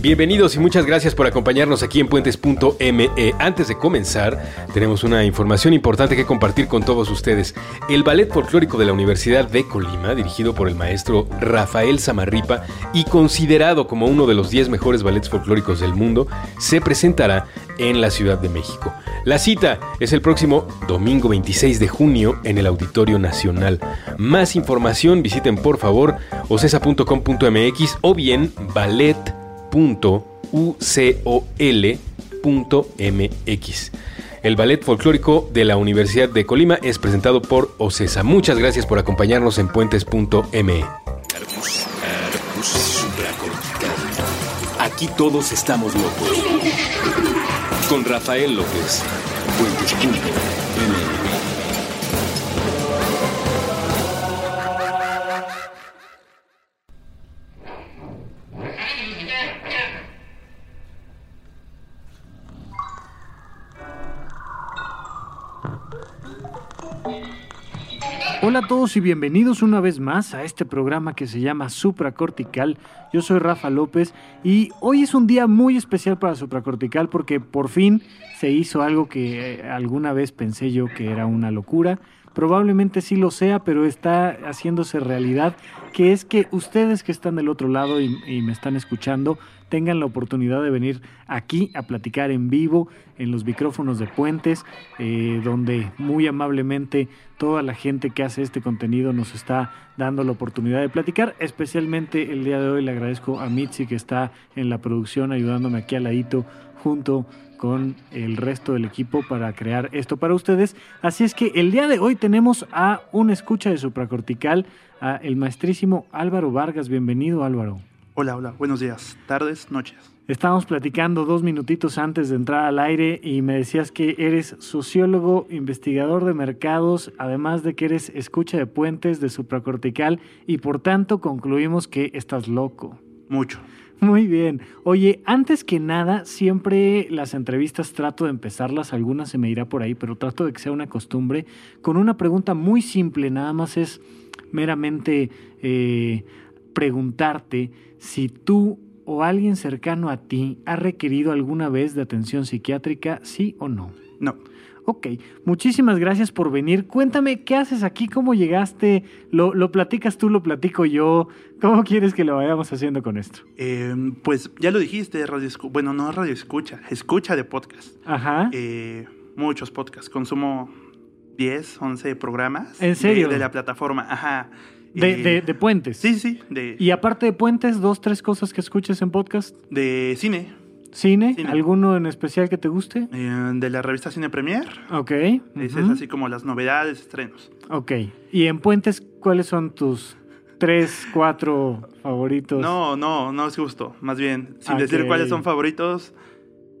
Bienvenidos y muchas gracias por acompañarnos aquí en puentes.me. Antes de comenzar, tenemos una información importante que compartir con todos ustedes. El Ballet Folclórico de la Universidad de Colima, dirigido por el maestro Rafael Samarripa y considerado como uno de los 10 mejores ballets folclóricos del mundo, se presentará en la Ciudad de México. La cita es el próximo domingo 26 de junio en el Auditorio Nacional. Más información visiten por favor ocesa.com.mx o bien ballet El ballet folclórico de la Universidad de Colima es presentado por OCESA. Muchas gracias por acompañarnos en puentes.me. Aquí todos estamos locos. Con Rafael López. Puentes.me. Hola a todos y bienvenidos una vez más a este programa que se llama Supracortical. Yo soy Rafa López y hoy es un día muy especial para Supracortical porque por fin se hizo algo que eh, alguna vez pensé yo que era una locura. Probablemente sí lo sea, pero está haciéndose realidad, que es que ustedes que están del otro lado y, me están escuchando tengan la oportunidad de venir aquí a platicar en vivo en los micrófonos de Puentes, eh, donde muy amablemente toda la gente que hace este contenido nos está dando la oportunidad de platicar. Especialmente el día de hoy le agradezco a Mitzi que está en la producción ayudándome aquí al ladito junto con el resto del equipo para crear esto para ustedes. Así es que el día de hoy tenemos a un escucha de supracortical, a el maestrísimo Álvaro Vargas. Bienvenido Álvaro. Hola, hola, buenos días, tardes, noches. Estábamos platicando dos minutitos antes de entrar al aire y me decías que eres sociólogo, investigador de mercados, además de que eres escucha de puentes de supracortical y por tanto concluimos que estás loco. Mucho. Muy bien. Oye, antes que nada, siempre las entrevistas trato de empezarlas, algunas se me irá por ahí, pero trato de que sea una costumbre, con una pregunta muy simple, nada más es meramente eh, preguntarte si tú o alguien cercano a ti ha requerido alguna vez de atención psiquiátrica, sí o no. No. Ok, muchísimas gracias por venir. Cuéntame, ¿qué haces aquí? ¿Cómo llegaste? ¿Lo, lo platicas tú, lo platico yo? ¿Cómo quieres que lo vayamos haciendo con esto? Eh, pues ya lo dijiste, radio bueno, no radio escucha, escucha de podcast. Ajá. Eh, muchos podcasts, consumo 10, 11 programas. ¿En serio? De, de la plataforma, ajá. De, Eh, de, de puentes. Sí, sí, de, Y aparte de puentes, dos, tres cosas que escuches en podcast. de cine, ¿Cine? Cine. ¿Alguno en especial que te guste? eh, de la revista Cine Premier. Ok. Ese ujú. es así como las novedades, estrenos. Ok. ¿Y en puentes cuáles son tus tres, cuatro favoritos? No, no, no es justo. Más bien, sin decir cuáles son favoritos,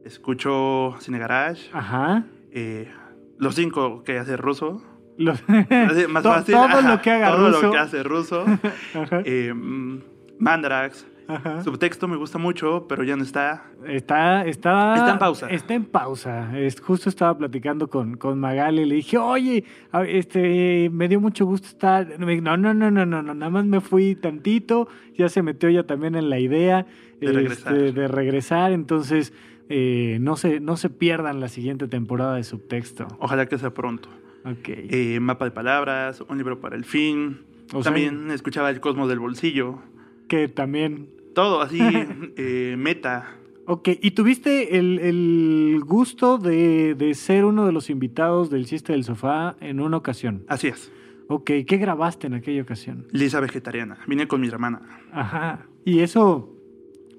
escucho Cine Garage, Ajá. eh, los cinco que hace Ruso. Lo- Así, más To- fácil. Todo ajá, lo que haga todo ruso. lo que hace ruso. Ajá. eh, mm, Mandrax. Ajá. Subtexto me gusta mucho, pero ya no está. Está, está, Está en pausa. Está en pausa. Es- justo estaba platicando con, con Magali y le dije, oye, este, me dio mucho gusto estar. Me No, no, no, no, no, no, nada más me fui tantito. Ya se metió ya también en la idea De regresar. este, de regresar. Entonces, eh, no, se, no se pierdan la siguiente temporada de subtexto. Ojalá que sea pronto. Ok. Eh, mapa de palabras, un libro para el fin. O sea- También escuchaba El Cosmos del Bolsillo. que también. Todo así, eh, meta. Ok, ¿y tuviste el, el gusto de, de ser uno de los invitados del chiste del sofá en una ocasión? Así es. Ok, ¿qué grabaste en aquella ocasión? Lisa vegetariana. Vine con mi hermana. Ajá. Y eso,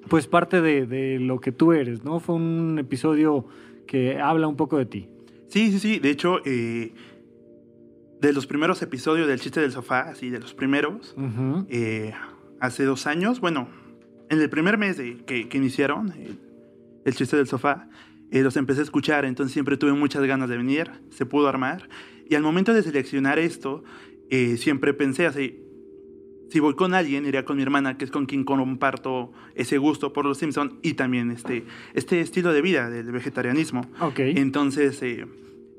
pues parte de, de lo que tú eres, ¿no? Fue un episodio que habla un poco de ti. Sí, sí, sí. De hecho, eh, de los primeros episodios del chiste del sofá, así de los primeros, eh, hace dos años, bueno, en el primer mes de, que, que iniciaron el, el chiste del sofá, eh, los empecé a escuchar, entonces siempre tuve muchas ganas de venir, se pudo armar. Y al momento de seleccionar esto, eh, siempre pensé así, si voy con alguien, iría con mi hermana, que es con quien comparto ese gusto por los Simpson y también este, este estilo de vida del vegetarianismo. Ok. Entonces eh,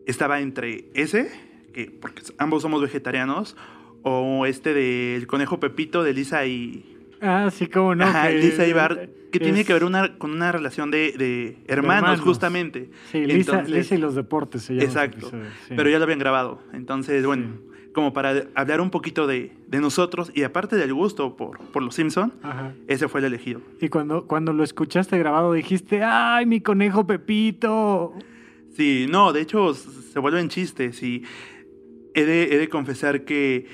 estaba entre ese, que porque ambos somos vegetarianos, o este del conejo Pepito de Lisa y, Ah, sí, cómo no. Ajá, que- Lisa Ibar, que tiene que ver una, con una relación de, de hermanos, hermanos. justamente. Sí, Lisa, Entonces- Lisa y los deportes se llama. Exacto. episodio, sí. Pero ya lo habían grabado. Entonces, bueno, como para hablar un poquito de, de nosotros y aparte del gusto por, por los Simpson, Ajá. ese fue el elegido. Y cuando, cuando lo escuchaste grabado dijiste, ¡ay, mi conejo Pepito! Sí, no, de hecho se vuelven chistes y he de, he de confesar que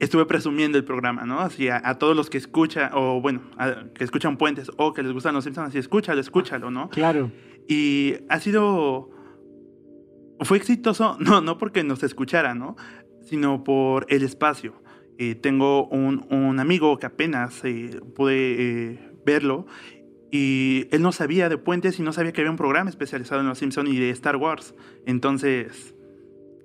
estuve presumiendo el programa, ¿no? Así a, a todos los que escuchan, o bueno, a- que escuchan puentes o que les gustan los Simpsons, así escúchalo, escúchalo, ¿no? Claro. Y ha sido. Fue exitoso, no, no porque nos escuchara, ¿no? Sino por el espacio. Eh, tengo un, un amigo que apenas eh, pude eh, verlo y él no sabía de puentes y no sabía que había un programa especializado en los Simpsons y de Star Wars. Entonces,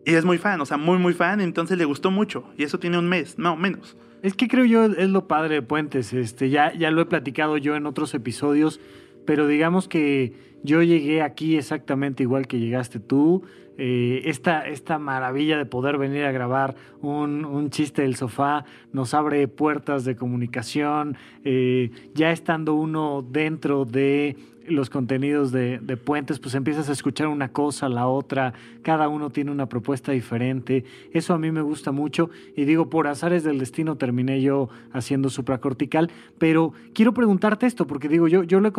y es muy fan, o sea, muy, muy fan, entonces le gustó mucho. Y eso tiene un mes, no, menos. Es que creo yo es lo padre de Puentes. Este, ya, ya lo he platicado yo en otros episodios, pero digamos que yo llegué aquí exactamente igual que llegaste tú. Eh, esta, esta maravilla de poder venir a grabar un, un chiste del sofá nos abre puertas de comunicación. eh, ya estando uno dentro de los contenidos de, Puentes, pues empiezas a escuchar una cosa, la otra, cada uno tiene una propuesta diferente. Eso a mí me gusta mucho y digo, por azares del destino terminé yo haciendo supracortical, pero quiero preguntarte esto, porque digo, yo, yo lo he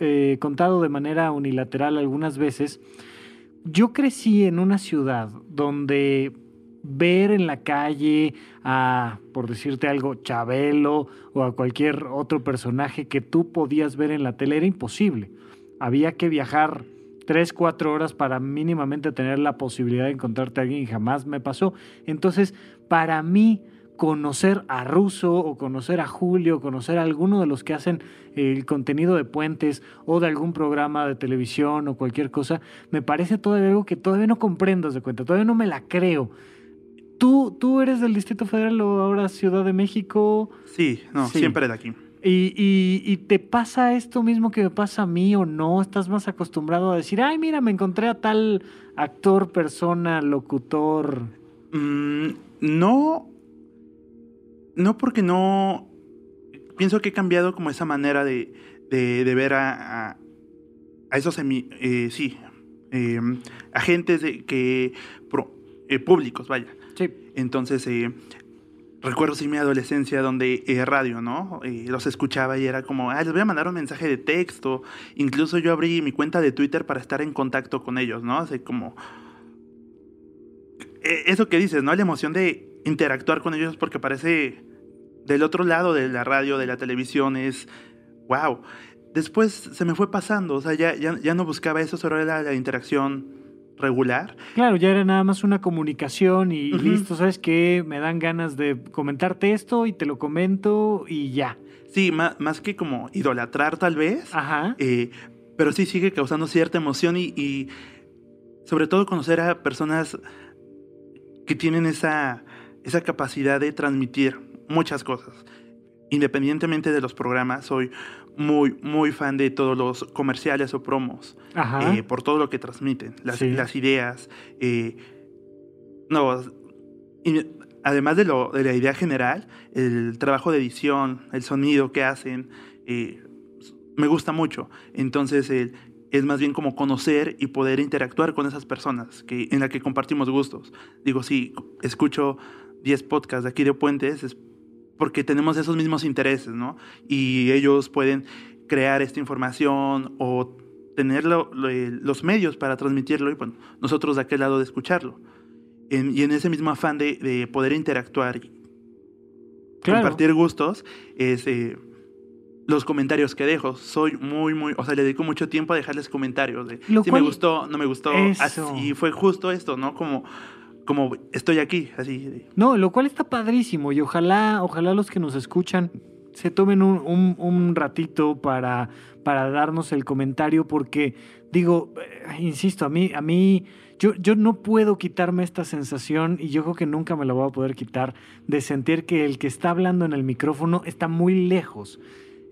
eh, contado de manera unilateral algunas veces. Yo crecí en una ciudad donde ver en la calle a, por decirte algo, Chabelo o a cualquier otro personaje que tú podías ver en la tele era imposible. Había que viajar tres, cuatro horas para mínimamente tener la posibilidad de encontrarte a alguien y jamás me pasó. Entonces, para mí, conocer a Russo o conocer a Julio, conocer a alguno de los que hacen el contenido de puentes o de algún programa de televisión o cualquier cosa, me parece todavía algo que todavía no comprendo, haz de cuenta, todavía no me la creo. ¿Tú, tú eres del Distrito Federal o ahora Ciudad de México? Sí, no, Sí. siempre de aquí. ¿Y, y, y te pasa esto mismo que me pasa a mí o no? ¿Estás más acostumbrado a decir, ay, mira, me encontré a tal actor, persona, locutor? Mm, no. No porque no. Pienso que he cambiado como esa manera de, de, de ver a, a, a esos eh, sí, eh, agentes de, que pro- eh, públicos, vaya. Sí. Entonces, eh, recuerdo sí mi adolescencia donde eh, radio, ¿no? Los escuchaba y era como, ah, les voy a mandar un mensaje de texto. Incluso yo abrí mi cuenta de Twitter para estar en contacto con ellos, ¿no? Así como... Eh, Eso que dices, ¿no? La emoción de interactuar con ellos porque parece del otro lado de la radio, de la televisión, es... ¡Wow! Después se me fue pasando, o sea, ya, ya, ya no buscaba eso, solo era la interacción regular. Claro, ya era nada más una comunicación y listo, ¿sabes qué? Me dan ganas de comentarte esto y te lo comento y ya. Sí, ma- más, que como idolatrar tal vez, Ajá. eh, pero sí sigue causando cierta emoción y, y sobre todo conocer a personas que tienen esa, esa capacidad de transmitir muchas cosas. Independientemente de los programas, soy muy, muy fan de todos los comerciales o promos, Ajá. eh, por todo lo que transmiten, las, Sí. las ideas. eh, no, y además de, lo, de la idea general, el trabajo de edición, el sonido que hacen, eh, me gusta mucho. Entonces, el- es más bien como conocer y poder interactuar con esas personas que, en las que compartimos gustos. Digo, si escucho 10 podcasts de aquí de Puentes, es porque tenemos esos mismos intereses, ¿no? Y ellos pueden crear esta información o tener lo- lo- los medios para transmitirlo y bueno, nosotros de aquel lado de escucharlo. En- y en ese mismo afán de, de poder interactuar y Claro. compartir gustos, es eh, los comentarios que dejo. Soy muy, muy, o sea, le dedico mucho tiempo a dejarles comentarios de Lo si cual- me gustó, no me gustó, Eso. así fue justo esto, ¿no? Como, como estoy aquí, así. No, lo cual está padrísimo y ojalá, ojalá los que nos escuchan se tomen un, un- un ratito para, para darnos el comentario porque digo, eh, insisto, a mí, a mí, yo, yo no puedo quitarme esta sensación y yo creo que nunca me la voy a poder quitar de sentir que el que está hablando en el micrófono está muy lejos.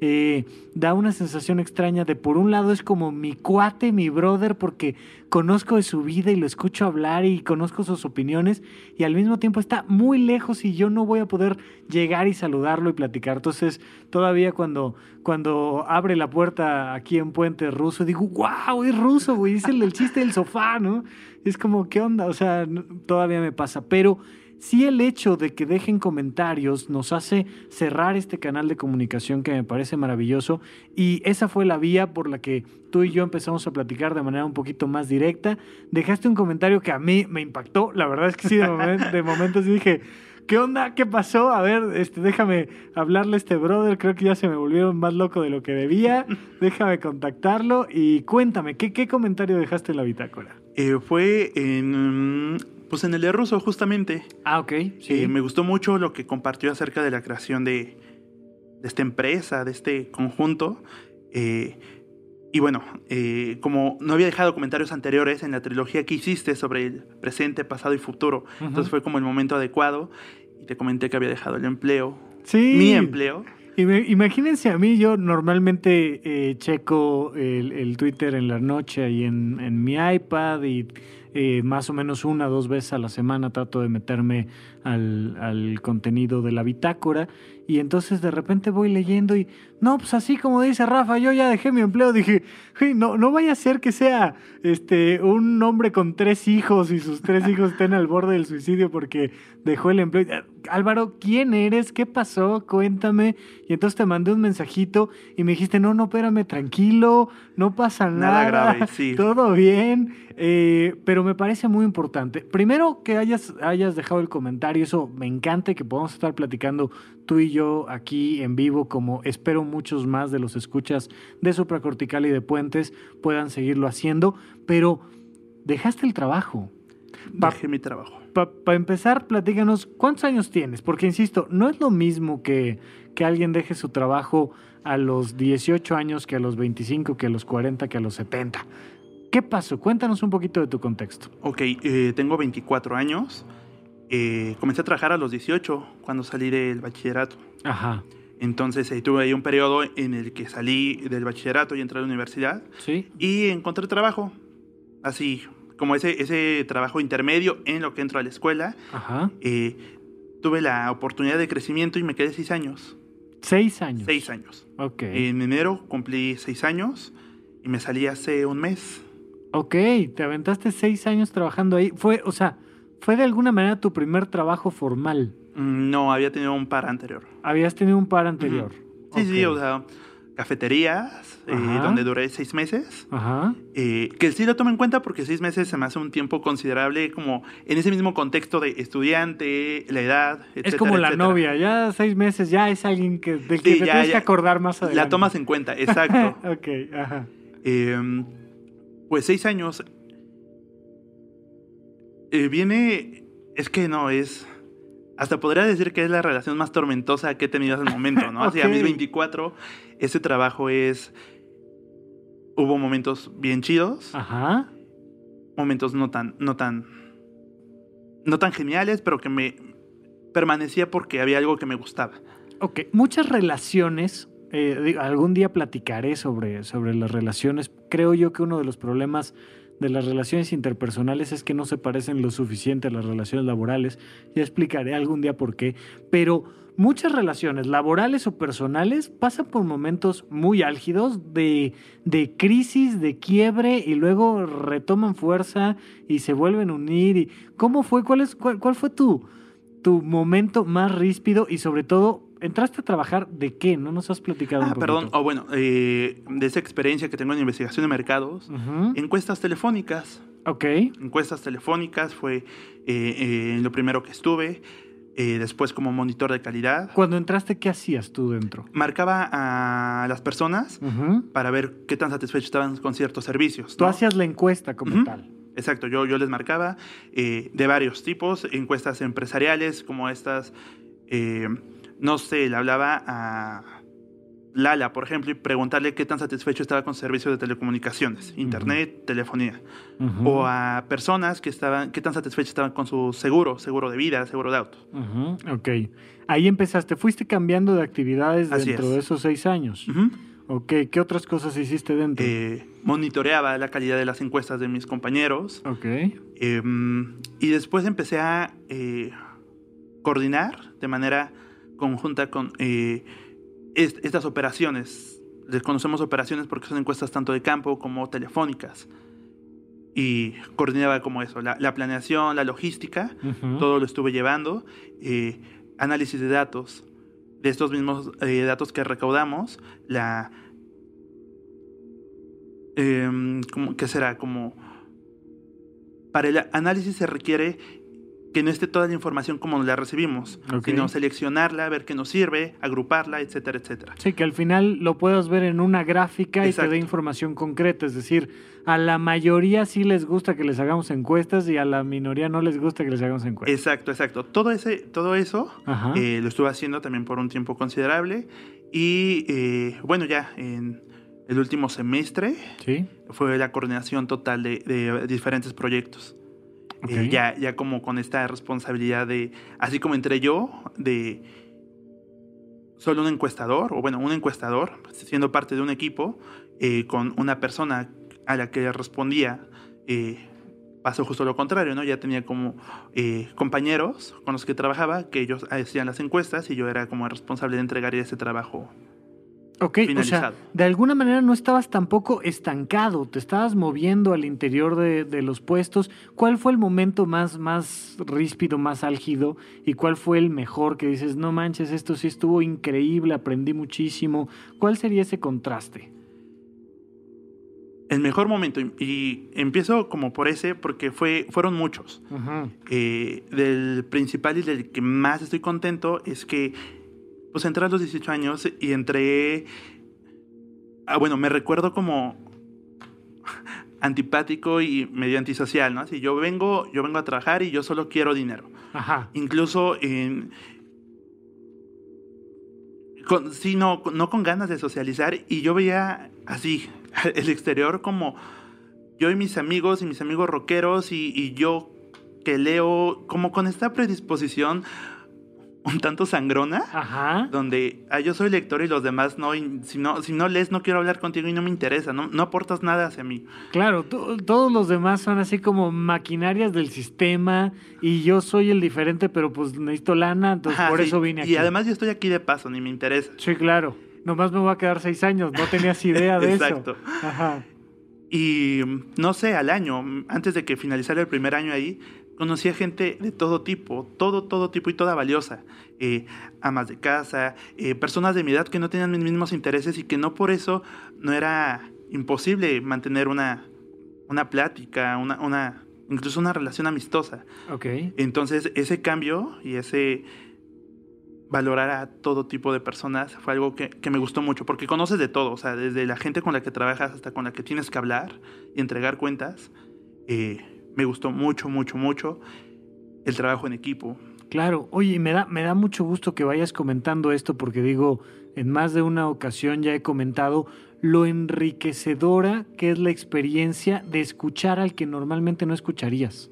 Eh, da una sensación extraña de por un lado es como mi cuate, mi brother, porque conozco de su vida y lo escucho hablar y conozco sus opiniones y al mismo tiempo está muy lejos y yo no voy a poder llegar y saludarlo y platicar. Entonces todavía cuando, cuando abre la puerta aquí en Puente Ruso, digo, wow, es ruso, güey, es el del chiste del sofá, ¿no? Es como, ¿qué onda? O sea, todavía me pasa, pero sí el hecho de que dejen comentarios nos hace cerrar este canal de comunicación que me parece maravilloso y esa fue la vía por la que tú y yo empezamos a platicar de manera un poquito más directa. Dejaste un comentario que a mí me impactó, la verdad es que sí, de, momento, momentos dije... ¿Qué onda? ¿Qué pasó? A ver, este, déjame hablarle a este brother. Creo que ya se me volvieron más loco de lo que debía. Déjame contactarlo y cuéntame, ¿qué, qué comentario dejaste en la bitácora? Eh, fue en pues en el de ruso, justamente. Ah, ok. Sí. Eh, me gustó mucho lo que compartió acerca de la creación de, esta empresa, de este conjunto. Eh, y bueno, eh, como no había dejado comentarios anteriores en la trilogía que hiciste sobre el presente, pasado y futuro, entonces fue como el momento adecuado. Y te comenté que había dejado el empleo. Sí. Mi empleo. Imagínense a mí, yo normalmente checo el, Twitter en la noche y en, en mi iPad y eh, más o menos una o dos veces a la semana trato de meterme al, al, contenido de la bitácora y entonces de repente voy leyendo y no, pues así como dice Rafa, yo ya dejé mi empleo, dije, no, no vaya a ser que sea este, un hombre con tres hijos y sus tres hijos estén al borde del suicidio porque dejó el empleo. Álvaro, ¿quién eres? ¿Qué pasó? Cuéntame. Y entonces te mandé un mensajito y me dijiste, no, no, espérame, tranquilo, no pasa nada. Nada grave, sí. Todo bien. Eh, pero me parece muy importante. Primero que hayas, hayas dejado el comentario, eso me encanta que podamos estar platicando tú y yo aquí en vivo, como espero muchos más de los escuchas de supracortical y de puentes puedan seguirlo haciendo, pero dejaste el trabajo. Dejé mi trabajo. Para empezar, platícanos, ¿cuántos años tienes? Porque, insisto, no es lo mismo que, que alguien deje su trabajo a los 18 años que a los 25, que a los 40, que a los 70. ¿Qué pasó? Cuéntanos un poquito de tu contexto. Ok, eh, tengo 24 años. Eh, comencé a trabajar a los 18 cuando salí del bachillerato. Ajá. Entonces eh, tuve ahí un periodo en el que salí del bachillerato y entré a la universidad. Sí. Y encontré trabajo. Así, como ese, ese trabajo intermedio en lo que entro a la escuela. Ajá. tuve la oportunidad de crecimiento y me quedé seis años. ¿Seis años? Seis años. Ok. En enero cumplí seis años y me salí hace un mes. Ok, te aventaste seis años trabajando ahí. Fue, o sea, fue de alguna manera tu primer trabajo formal. Mm, no, había tenido un par anterior. Habías tenido un par anterior. Sí, sí, o sea, cafeterías, eh, donde duré seis meses. Ajá. Eh, que sí lo tomo en cuenta porque seis meses se me hace un tiempo considerable como en ese mismo contexto de estudiante, la edad, etc. Es como la novia, ya seis meses ya es alguien que, del que te tienes que acordar más adelante. La tomas en cuenta, exacto. ok, ajá. Eh, pues seis años. Eh, viene. Es que no, es. Hasta podría decir que es la relación más tormentosa que he tenido hasta el momento, ¿no? Así a mis 24, ese trabajo es. Hubo momentos bien chidos. Ajá. Momentos no tan. No tan. No tan geniales, pero que me. Permanecía porque había algo que me gustaba. Ok, muchas relaciones eh, algún día platicaré sobre, sobre las relaciones. Creo yo que uno de los problemas de las relaciones interpersonales es que no se parecen lo suficiente a las relaciones laborales. Ya explicaré algún día por qué. Pero muchas relaciones laborales o personales pasan por momentos muy álgidos de, de crisis, de quiebre y luego retoman fuerza y se vuelven a unir. Y, ¿Cómo fue? ¿Cuál, cuál, cuál fue tu, tu momento más ríspido y sobre todo ¿Entraste a trabajar de qué? ¿No nos has platicado ah, perdón. Oh, bueno, eh, de esa experiencia que tengo en investigación de mercados, encuestas telefónicas. Ok. Encuestas telefónicas fue eh, eh, lo primero que estuve. después como monitor de calidad. Cuando entraste, ¿qué hacías tú dentro? Marcaba a las personas para ver qué tan satisfechos estaban con ciertos servicios. Tú hacías la encuesta como tal. Exacto, yo, yo les marcaba de varios tipos, encuestas empresariales como estas no sé, le hablaba a Lala, por ejemplo, y preguntarle qué tan satisfecho estaba con servicios de telecomunicaciones, internet, telefonía. O a personas que estaban, qué tan satisfechas estaban con su seguro, seguro de vida, seguro de auto. Ujú, Ok. Ahí empezaste. Fuiste cambiando de actividades Así dentro es. de esos seis años. Ok. ¿Qué otras cosas hiciste dentro? Eh, monitoreaba la calidad de las encuestas de mis compañeros. ok. Eh, y después empecé a eh, coordinar de manera conjunta con eh, est- estas operaciones. Les conocemos operaciones porque son encuestas tanto de campo como telefónicas. Y coordinaba como eso, la, la planeación, la logística, todo lo estuve llevando. eh, análisis de datos, de estos mismos eh, datos que recaudamos, la... em, ¿Qué será? Como... Para el análisis se requiere que no esté toda la información como la recibimos, Ok. sino seleccionarla, ver qué nos sirve, agruparla, etcétera, etcétera. Sí, que al final lo puedas ver en una gráfica y te dé información concreta. Es decir, a la mayoría sí les gusta que les hagamos encuestas y a la minoría no les gusta que les hagamos encuestas. Exacto, exacto. Todo, ese, todo eso eh, lo estuve haciendo también por un tiempo considerable. Y eh, bueno, ya en el último semestre sí. fue la coordinación total de, de diferentes proyectos. Eh, ya, ya como con esta responsabilidad de, así como entré yo, de solo un encuestador, o bueno, un encuestador, siendo parte de un equipo, eh, con una persona a la que respondía, eh, pasó justo lo contrario, ¿no? Ya tenía como eh, compañeros con los que trabajaba, que ellos hacían las encuestas y yo era como el responsable de entregar ese trabajo. Ok, o sea, de alguna manera no estabas tampoco estancado, te estabas moviendo al interior de, de los puestos. ¿Cuál fue el momento más, más ríspido, más álgido? ¿Y cuál fue el mejor que dices, no manches, esto sí estuvo increíble, aprendí muchísimo? ¿Cuál sería ese contraste? El mejor momento, y, empiezo como por ese, porque fue, fueron muchos. Eh, del principal y del que más estoy contento es que pues entré a los 18 años y entré ah, bueno me recuerdo como antipático y medio antisocial no así yo vengo yo vengo a trabajar y yo solo quiero dinero Ajá. incluso en con, sí, no, no con ganas de socializar y yo veía así el exterior como yo y mis amigos y mis amigos rockeros y, y yo que leo como con esta predisposición un tanto sangrona Ajá. donde ah, yo soy lector y los demás no, si no, si no lees no quiero hablar contigo y no me interesa, no, no aportas nada hacia mí. Claro, to- todos los demás son así como maquinarias del sistema y yo soy el diferente, pero pues necesito lana, entonces Ajá, por sí, eso vine aquí. Y además yo estoy aquí de paso, ni me interesa. Sí, claro. Nomás me voy a quedar seis años, no tenías idea de Exacto. eso. Ajá. Y no sé, al año, antes de que finalizara el primer año ahí, conocí a gente de todo tipo, todo, todo tipo y toda valiosa. Eh, amas de casa, eh, personas de mi edad que no tenían mis mismos intereses y que no por eso no era imposible mantener una, una plática, una, una, incluso una relación amistosa. Ok. Entonces, ese cambio y ese valorar a todo tipo de personas fue algo que, que me gustó mucho, porque conoces de todo, o sea, desde la gente con la que trabajas hasta con la que tienes que hablar y entregar cuentas. Eh, me gustó mucho, mucho, mucho el trabajo en equipo. Claro, oye, me da, me da mucho gusto que vayas comentando esto porque digo, en más de una ocasión ya he comentado lo enriquecedora que es la experiencia de escuchar al que normalmente no escucharías.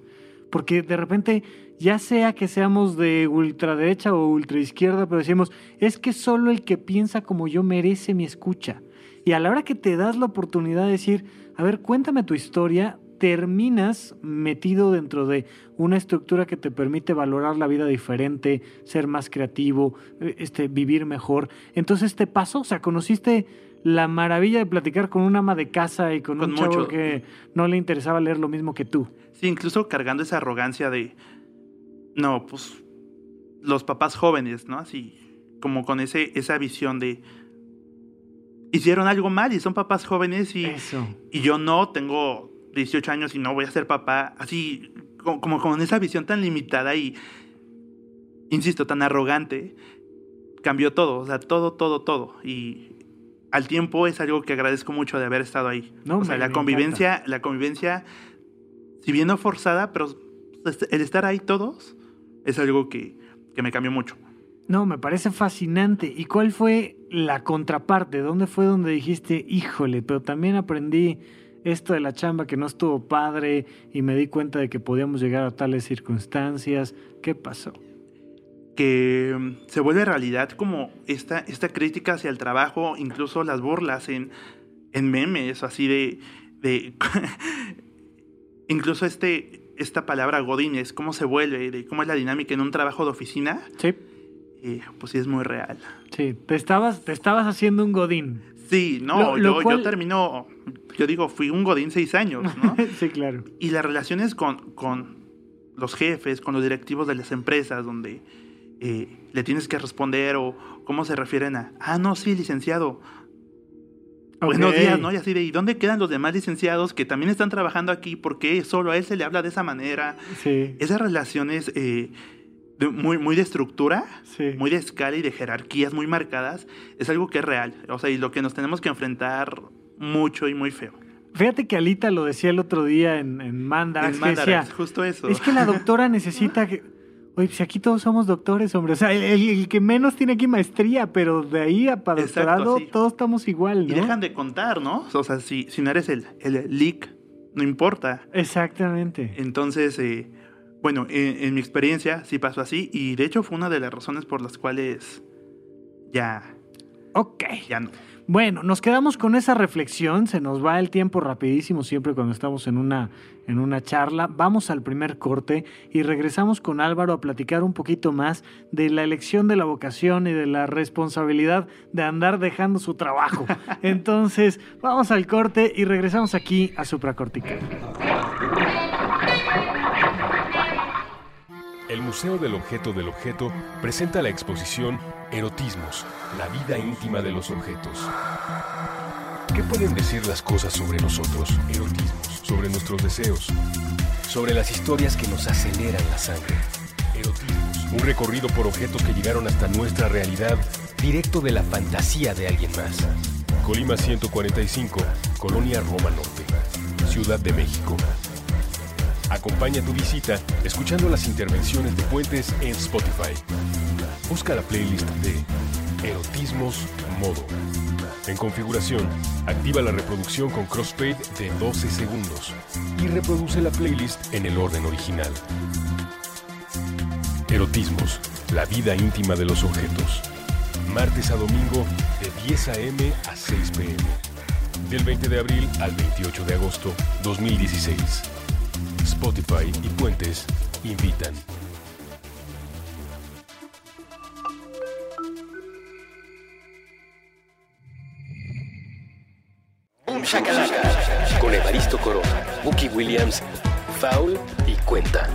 Porque de repente, ya sea que seamos de ultraderecha o ultraizquierda, pero decimos, es que solo el que piensa como yo merece mi escucha. Y a la hora que te das la oportunidad de decir, a ver, cuéntame tu historia, terminas metido dentro de una estructura que te permite valorar la vida diferente, ser más creativo, eh, este, vivir mejor. Entonces te pasó, o sea, conociste la maravilla de platicar con un ama de casa y con, Con un chavo mucho. que no le interesaba leer lo mismo que tú. Sí, incluso cargando esa arrogancia de, no, pues los papás jóvenes, ¿no? Así, como con ese, esa visión de, hicieron algo mal y son papás jóvenes y, Eso. y yo no, tengo 18 años y no voy a ser papá, así, co- como con esa visión tan limitada y, insisto, tan arrogante, cambió todo, o sea, todo, todo, todo. Y al tiempo es algo que agradezco mucho de haber estado ahí. No, o sea, me- la convivencia, la convivencia, si bien no forzada, pero el estar ahí todos es algo que, que me cambió mucho. No, me parece fascinante. ¿Y cuál fue la contraparte? ¿Dónde fue donde dijiste, híjole, pero también aprendí esto de la chamba que no estuvo padre y me di cuenta de que podíamos llegar a tales circunstancias? ¿Qué pasó? que mm, se vuelve realidad como esta, esta crítica hacia el trabajo, incluso las burlas en, en memes, así de... de incluso este, esta palabra godines, cómo se vuelve, de cómo es la dinámica en un trabajo de oficina. Sí. Eh, pues sí es muy real. Sí, te estabas, te estabas haciendo un godín. Sí, no, yo, yo termino, yo digo, fui un godín seis años, ¿no? sí, claro. Y las relaciones con, con los jefes, con los directivos de las empresas, donde eh, le tienes que responder o cómo se refieren a, ah, no, sí, licenciado. Buenos días, ¿no? Y así de, ¿y dónde quedan los demás licenciados que también están trabajando aquí? ¿Por qué solo a él se le habla de esa manera? Sí. Esas relaciones eh, muy, muy de estructura, muy de escala y de jerarquías muy marcadas, es algo que es real. O sea, y lo que nos tenemos que enfrentar mucho y muy feo. Fíjate que Alita lo decía el otro día en, en Mandarax. En justo eso. Es que la doctora necesita que Oye, si aquí todos somos doctores, hombre. O sea, el, que menos tiene aquí maestría, pero de ahí a para doctorado todos estamos igual, ¿no? Y dejan de contar, ¿no? O sea, si, si no eres el, el leak, no importa. Exactamente. Entonces, eh, bueno, en, mi experiencia sí pasó así. Y de hecho fue una de las razones por las cuales ya... Ok. Ya no. Bueno, nos quedamos con esa reflexión, se nos va el tiempo rapidísimo siempre cuando estamos en una, en una charla. Vamos al primer corte y regresamos con Álvaro a platicar un poquito más de la elección de la vocación y de la responsabilidad de andar dejando su trabajo. Entonces, vamos al corte y regresamos aquí a Supracortical. El Museo del Objeto del Objeto presenta la exposición Erotismos, la vida íntima de los objetos. ¿Qué pueden decir las cosas sobre nosotros? Erotismos, sobre nuestros deseos, sobre las historias que nos aceleran la sangre. Erotismos, un recorrido por objetos que llegaron hasta nuestra realidad, directo de la fantasía de alguien más. Colima 145, Colonia Roma Norte, Ciudad de México. Acompaña tu visita escuchando las intervenciones de Puentes en Spotify. Busca la playlist de Erotismos Modo. En configuración, activa la reproducción con crossfade de 12 segundos y reproduce la playlist en el orden original. Erotismos, la vida íntima de los objetos. Martes a domingo de 10 a.m. a 6 p.m. Del 20 de abril al 28 de agosto 2016. Spotify y Puentes invitan. Un Shakalaka con Evaristo Corona, Bucky Williams, Foul y Cuenta.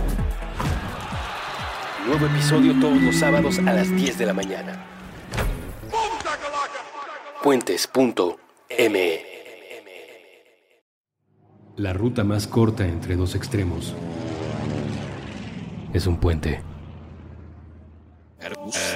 Nuevo episodio todos los sábados a las 10 de la mañana. Puentes.me la ruta más corta entre dos extremos es un puente.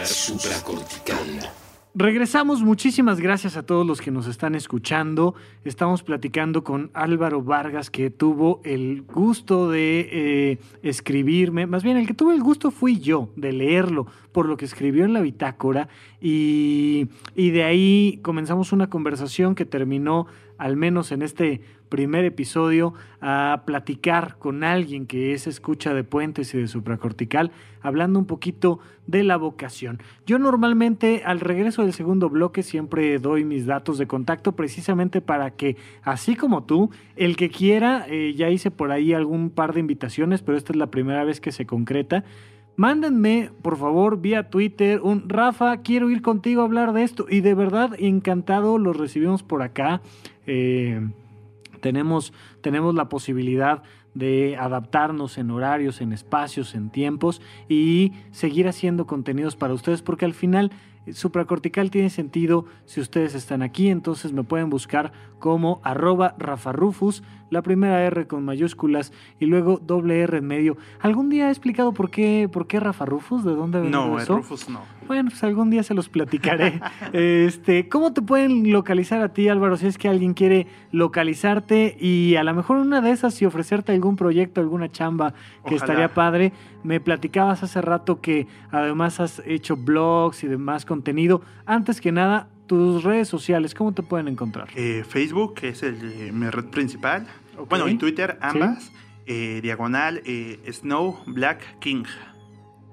Supracortical. Regresamos, muchísimas gracias a todos los que nos están escuchando. Estamos platicando con Álvaro Vargas, que tuvo el gusto de eh, escribirme, más bien el que tuvo el gusto fui yo de leerlo, por lo que escribió en la bitácora, y, y de ahí comenzamos una conversación que terminó, al menos en este primer episodio a platicar con alguien que es escucha de puentes y de supracortical, hablando un poquito de la vocación. Yo normalmente al regreso del segundo bloque siempre doy mis datos de contacto precisamente para que, así como tú, el que quiera, eh, ya hice por ahí algún par de invitaciones, pero esta es la primera vez que se concreta. Mándenme, por favor, vía Twitter un Rafa, quiero ir contigo a hablar de esto. Y de verdad, encantado, los recibimos por acá. Eh, tenemos, tenemos la posibilidad de adaptarnos en horarios, en espacios, en tiempos y seguir haciendo contenidos para ustedes porque al final eh, supracortical tiene sentido si ustedes están aquí, entonces me pueden buscar como arroba rafarufus, la primera R con mayúsculas y luego doble R en medio. ¿Algún día he explicado por qué, por qué Rafa ¿De dónde viene no, eso? Rufus no. Bueno, pues algún día se los platicaré. este, ¿Cómo te pueden localizar a ti, Álvaro, si es que alguien quiere localizarte y a lo mejor una de esas y ofrecerte algún proyecto, alguna chamba que Ojalá. estaría padre? Me platicabas hace rato que además has hecho blogs y demás contenido. Antes que nada, tus redes sociales, ¿cómo te pueden encontrar? Eh, Facebook, que es el, eh, mi red principal. Bueno, y Twitter, ambas. Eh, diagonal, eh, Snow Black King.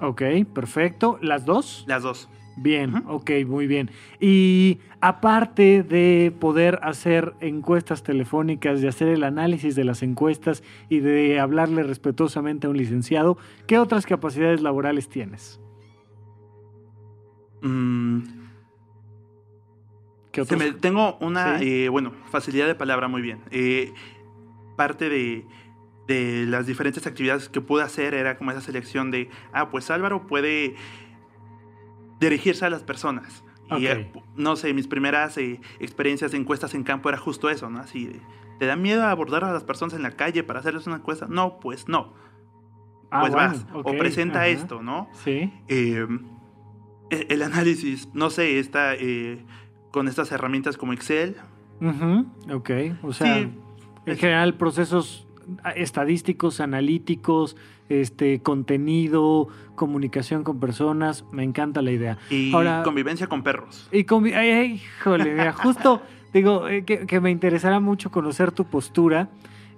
Ok, perfecto. ¿Las dos? Las dos. Bien, Ujú. ok, muy bien. Y aparte de poder hacer encuestas telefónicas, de hacer el análisis de las encuestas y de hablarle respetuosamente a un licenciado, ¿qué otras capacidades laborales tienes? Mm, ¿Qué se otros? me- tengo una, Sí. eh, bueno, facilidad de palabra muy bien. Eh, parte de, de las diferentes actividades que pude hacer era como esa selección de, ah, pues Álvaro puede dirigirse a las personas. Y eh, no sé, mis primeras eh, experiencias de encuestas en campo era justo eso, ¿no? Así de, ¿te da miedo abordar a las personas en la calle para hacerles una encuesta? No, pues no. Ah, pues bueno, vas. O presenta ajá. esto, ¿no? Sí, Eh, el análisis, no sé, está eh, con estas herramientas como Excel. Ujú, ok. O sea, Sí, en es- general procesos estadísticos, analíticos, este contenido, comunicación con personas, me encanta la idea. Y Ahora- convivencia con perros. Y con, ay, mira, justo digo eh, que, que me interesará mucho conocer tu postura.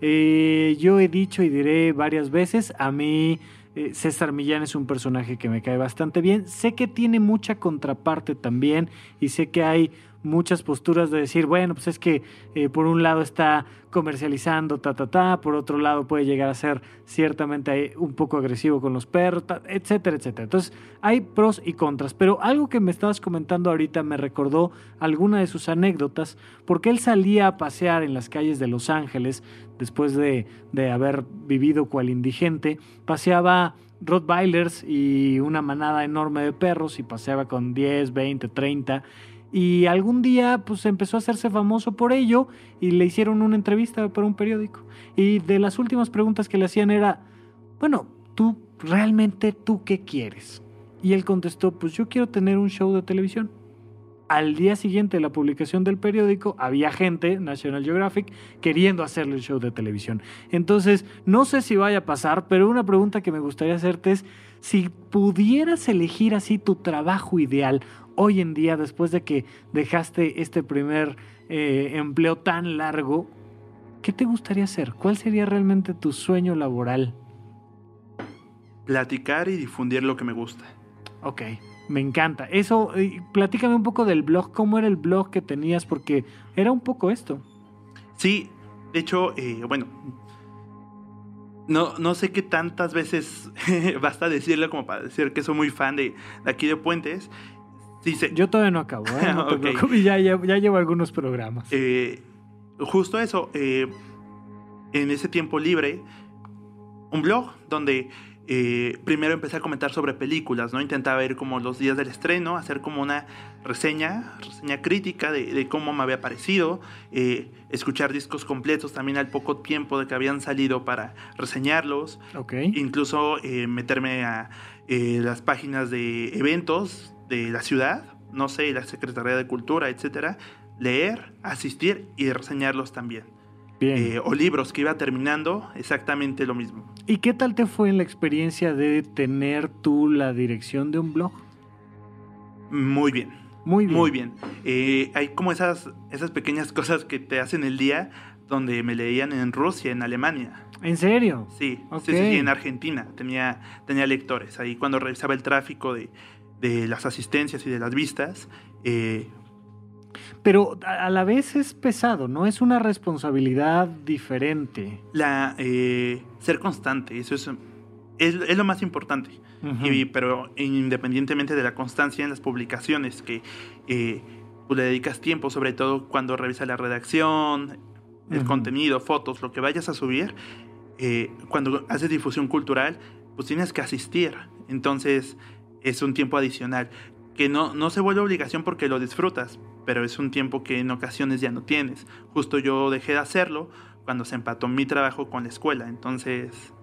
Eh, yo he dicho y diré varias veces, a mí eh, César Millán es un personaje que me cae bastante bien. Sé que tiene mucha contraparte también y sé que hay muchas posturas de decir, bueno, pues es que eh, por un lado está comercializando, ta, ta, ta, por otro lado puede llegar a ser ciertamente eh, un poco agresivo con los perros, etcétera, etcétera. Entonces, hay pros y contras, pero algo que me estabas comentando ahorita me recordó alguna de sus anécdotas, porque él salía a pasear en las calles de Los Ángeles después de, de haber vivido cual indigente, paseaba Rottweilers y una manada enorme de perros y paseaba con 10, 20, 30 y algún día pues empezó a hacerse famoso por ello y le hicieron una entrevista para un periódico. Y de las últimas preguntas que le hacían era bueno tú realmente tú qué quieres y él contestó pues yo quiero tener un show de televisión al día siguiente de la publicación del periódico había gente, National Geographic, queriendo hacerle el show de televisión. Entonces, no sé si vaya a pasar, pero una pregunta que me gustaría hacerte es, si pudieras elegir así tu trabajo ideal hoy en día, después de que dejaste este primer eh, empleo tan largo, ¿qué te gustaría hacer? ¿Cuál sería realmente tu sueño laboral? Platicar y difundir lo que me gusta. Ok, me encanta. Eso, platícame un poco del blog, cómo era el blog que tenías, porque era un poco esto. Sí, de hecho, eh, bueno, no, no sé qué tantas veces basta decirlo como para decir que soy muy fan de, de aquí de Puentes. Sí, sé- Yo todavía no acabo, ¿eh? No te Ok. preocupes, ya, ya, ya llevo algunos programas. Eh, justo eso, eh, en ese tiempo libre, un blog donde eh, primero empecé a comentar sobre películas, ¿no? Intentaba ir como los días del estreno, hacer como una reseña, reseña crítica de, de cómo me había parecido, eh, escuchar discos completos también al poco tiempo de que habían salido para reseñarlos, Ok. incluso eh, meterme a eh, las páginas de eventos de la ciudad, no sé, la Secretaría de Cultura, etcétera, leer, asistir y reseñarlos también. Eh, o libros que iba terminando, exactamente lo mismo. ¿Y qué tal te fue en la experiencia de tener tú la dirección de un blog? Muy bien, Muy bien. muy bien. Eh, hay como esas, esas pequeñas cosas que te hacen el día donde me leían en Rusia, en Alemania. ¿En serio? Sí, sí, sí, en Argentina tenía, tenía lectores. Ahí cuando revisaba el tráfico de, de las asistencias y de las vistas, eh, Pero a la vez es pesado, ¿no? Es una responsabilidad diferente. la, eh, ser constante, eso es, es, es lo más importante. Ujú. Y- pero independientemente de la constancia en las publicaciones, que eh, pues, le dedicas tiempo, sobre todo cuando revisas la redacción, el Ujú. contenido, fotos, lo que vayas a subir, eh, cuando haces difusión cultural, pues tienes que asistir. Entonces es un tiempo adicional, que no, no se vuelve obligación porque lo disfrutas, pero es un tiempo que en ocasiones ya no tienes. Justo yo dejé de hacerlo cuando se empató mi trabajo con la escuela, entonces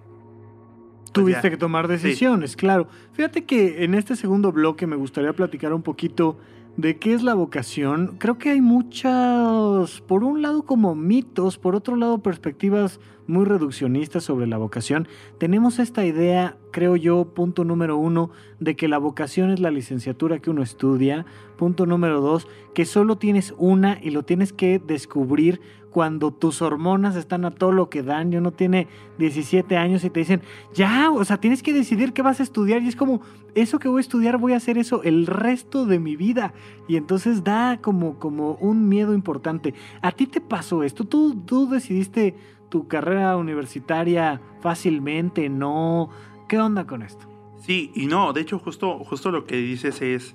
Tuviste ya. que tomar Sí. decisiones, claro. Fíjate que en este segundo bloque me gustaría platicar un poquito de qué es la vocación. Creo que hay muchas, por un lado como mitos, por otro lado perspectivas muy reduccionistas sobre la vocación. Tenemos esta idea, creo yo, punto número uno, de que la vocación es la licenciatura que uno estudia. Punto número dos, que solo tienes una y lo tienes que descubrir cuando tus hormonas están a todo lo que dan. Yo no tiene 17 años y te dicen, ya, o sea, tienes que decidir qué vas a estudiar. Y es como, eso que voy a estudiar, voy a hacer eso el resto de mi vida. Y entonces da como, como un miedo importante. ¿A ti te pasó esto? ¿Tú, tú decidiste tu carrera universitaria fácilmente? ¿No? ¿Qué onda con esto? Sí, y no, de hecho, justo, justo lo que dices es,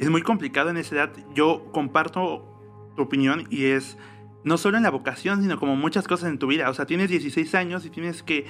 es muy complicado en esa edad. Yo comparto tu opinión y es no solo en la vocación, sino como muchas cosas en tu vida. O sea, tienes 16 años y tienes que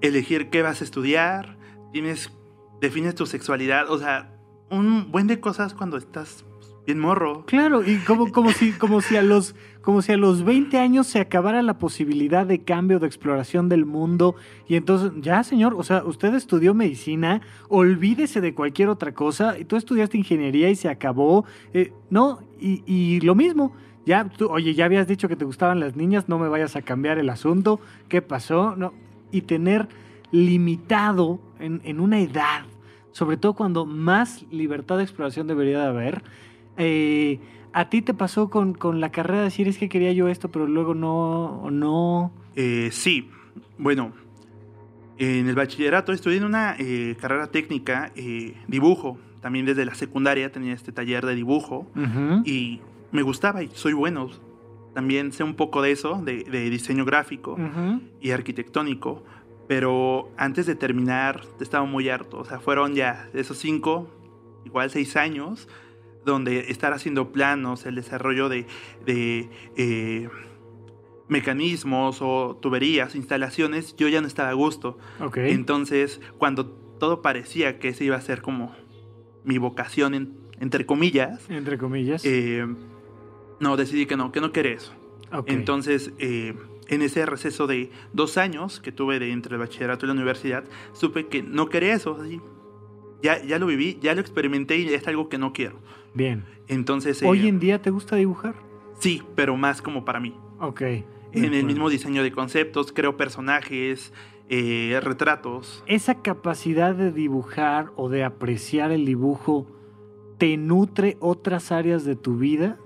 elegir qué vas a estudiar, tienes, defines tu sexualidad, o sea, un buen de cosas cuando estás pues, bien morro. Claro, y como, como, si, como, si a los, como si a los 20 años se acabara la posibilidad de cambio, de exploración del mundo. Y entonces, ya señor, o sea, usted estudió medicina, olvídese de cualquier otra cosa. Y tú estudiaste ingeniería y se acabó. Eh, no, y, lo mismo. Ya, tú, oye, ya habías dicho que te gustaban las niñas, no me vayas a cambiar el asunto. ¿Qué pasó? No. Y tener limitado en, en una edad, sobre todo cuando más libertad de exploración debería de haber. Eh, ¿A ti te pasó con, con, la carrera de decir es que quería yo esto, pero luego no o no? Eh, sí, bueno, en el bachillerato estudié en una eh, carrera técnica, eh, dibujo. También desde la secundaria tenía este taller de dibujo Uh -huh. y me gustaba y soy bueno. También sé un poco de eso, de, de diseño gráfico Uh -huh. y arquitectónico. Pero antes de terminar estaba muy harto. O sea, fueron ya esos cinco, igual seis años, donde estar haciendo planos, el desarrollo de, de eh, mecanismos o tuberías, instalaciones, yo ya no estaba a gusto. Entonces, cuando todo parecía que ese iba a ser como mi vocación, en- entre comillas, Entre comillas. eh, no, decidí que no, que no quería eso. Entonces, eh, en ese receso de dos años que tuve de entre el bachillerato y la universidad, supe que no quería eso. así. Ya, ya lo viví, ya lo experimenté y es algo que no quiero. Bien. Entonces, eh, ¿Hoy en día te gusta dibujar? sí, pero más como para mí. Ok. En el mismo diseño de conceptos, creo personajes, eh, retratos. ¿Esa capacidad de dibujar o de apreciar el dibujo te nutre otras áreas de tu vida?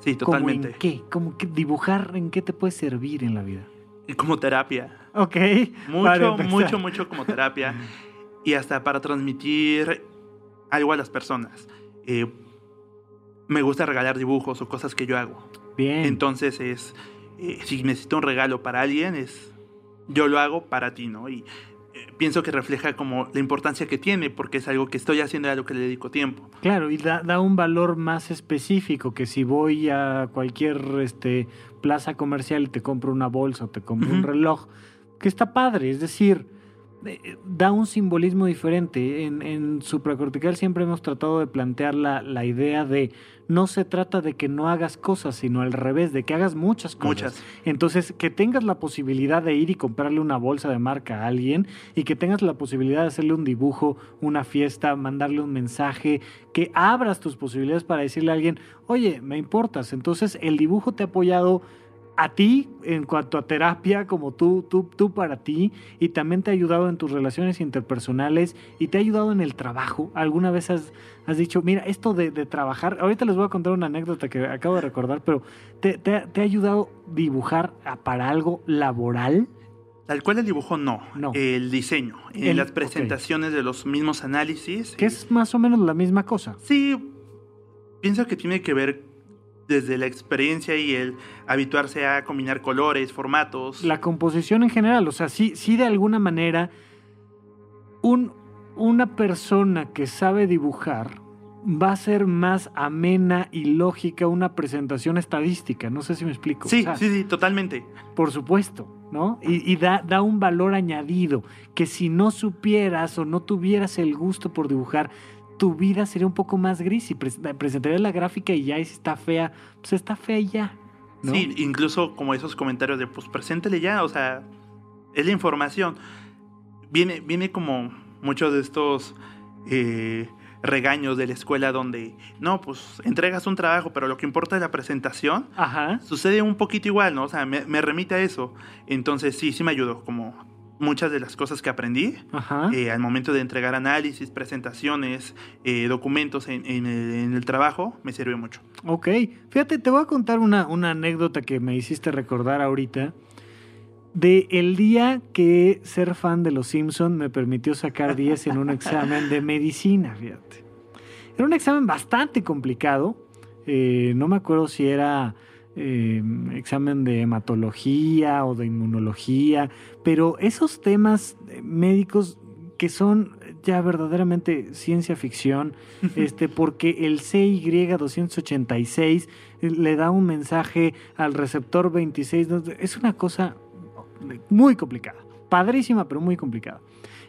Sí, ¿Cómo totalmente. en qué? ¿Cómo que dibujar en qué te puede servir en la vida? Como terapia. Ok. Mucho, mucho, mucho como terapia. y hasta para transmitir algo a las personas. Eh, me gusta regalar dibujos o cosas que yo hago. Bien. Entonces es, eh, si necesito un regalo para alguien, es, yo lo hago para ti, ¿no? Y eh, pienso que refleja como la importancia que tiene, porque es algo que estoy haciendo y a lo que le dedico tiempo. Claro, y da, da un valor más específico que si voy a cualquier este, plaza comercial y te compro una bolsa o te compro un reloj, que está padre, es decir, da un simbolismo diferente. En, en supracortical siempre hemos tratado de plantear la, la idea de no se trata de que no hagas cosas, sino al revés, de que hagas muchas cosas. Muchas. Entonces, que tengas la posibilidad de ir y comprarle una bolsa de marca a alguien y que tengas la posibilidad de hacerle un dibujo, una fiesta, mandarle un mensaje, que abras tus posibilidades para decirle a alguien, oye, me importas. Entonces, el dibujo te ha apoyado a ti en cuanto a terapia, como tú, tú, tú para ti, y también te ha ayudado en tus relaciones interpersonales y te ha ayudado en el trabajo. ¿Alguna vez has, has dicho, mira, esto de, de trabajar, ahorita les voy a contar una anécdota que acabo de recordar, pero ¿te, te, te ha ayudado dibujar para algo laboral? Tal cual el dibujo, no. No. El diseño. En El- las presentaciones de los mismos análisis. Que es más o menos la misma cosa. Sí, pienso que tiene que ver desde la experiencia y el habituarse a combinar colores, formatos. La composición en general, o sea, sí, sí de alguna manera, un, una persona que sabe dibujar va a ser más amena y lógica una presentación estadística. No sé si me explico. Sí, O sea, sí, sí, totalmente. Por supuesto, ¿no? Y, y da, da un valor añadido que si no supieras o no tuvieras el gusto por dibujar, tu vida sería un poco más gris y pres- presentarías la gráfica y ya y si está fea, pues está fea y ya. ¿no? Sí, incluso como esos comentarios de, pues preséntele ya, o sea, es la información. viene, viene como muchos de estos eh, regaños de la escuela donde, no, pues entregas un trabajo, pero lo que importa es la presentación. Ajá. Sucede un poquito igual, ¿no? O sea, me, me remite a eso. Entonces sí, sí me ayudó, como muchas de las cosas que aprendí eh, al momento de entregar análisis, presentaciones, eh, documentos en, en el, en el trabajo, me sirvió mucho. Ok, fíjate, te voy a contar una, una anécdota que me hiciste recordar ahorita. De el día que ser fan de Los Simpson me permitió sacar 10 en un examen de medicina, fíjate. Era un examen bastante complicado. eh, no me acuerdo si era eh, examen de hematología o de inmunología, pero esos temas eh, médicos que son ya verdaderamente ciencia ficción, este, porque el CY286 le da un mensaje al receptor 26. no, Es una cosa muy complicada. Padrísima, pero muy complicada.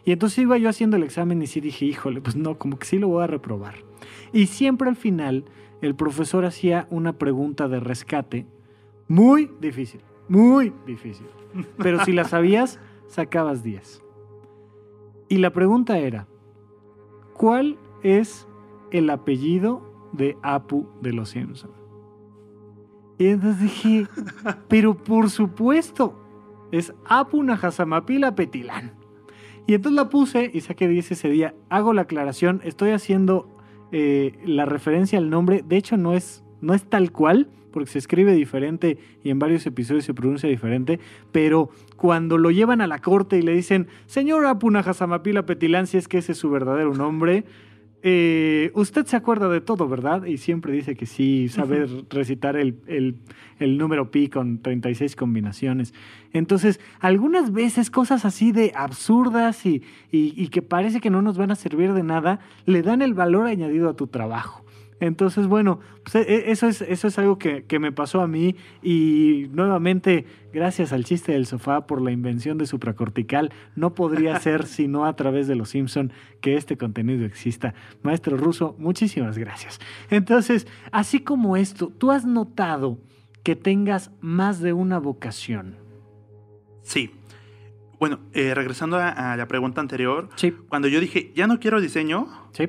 Y entonces iba yo haciendo el examen y sí dije, híjole, pues no, como que sí lo voy a reprobar. Y siempre al final el profesor hacía una pregunta de rescate muy difícil, muy difícil. Pero si la sabías, sacabas 10. Y la pregunta era, ¿cuál es el apellido de Apu de los Simpson? Y entonces dije, pero por supuesto, es Apu Nahasamapila Petilán. Y entonces la puse y saqué 10 ese día. Hago la aclaración, estoy haciendo eh, la referencia al nombre. De hecho, no es, no es tal cual, porque se escribe diferente y en varios episodios se pronuncia diferente. Pero cuando lo llevan a la corte y le dicen, señor Apu Nahasamapila Petilán, si es que ese es su verdadero nombre, eh, usted se acuerda de todo, ¿verdad? Y siempre dice que sí, sabe recitar el, el, el, número pi con 36 combinaciones. Entonces, algunas veces cosas así de absurdas y, y, y, que parece que no nos van a servir de nada, le dan el valor añadido a tu trabajo. Entonces, bueno, pues eso, es, eso es algo que, que, me pasó a mí y nuevamente, gracias al chiste del sofá por la invención de supracortical, no podría ser sino a través de los Simpson que este contenido exista. Maestro Ruso, muchísimas gracias. Entonces, así como esto, ¿tú has notado que tengas más de una vocación? Sí. Bueno, eh, regresando a, a, la pregunta anterior, sí. cuando yo dije, ya no quiero diseño, sí.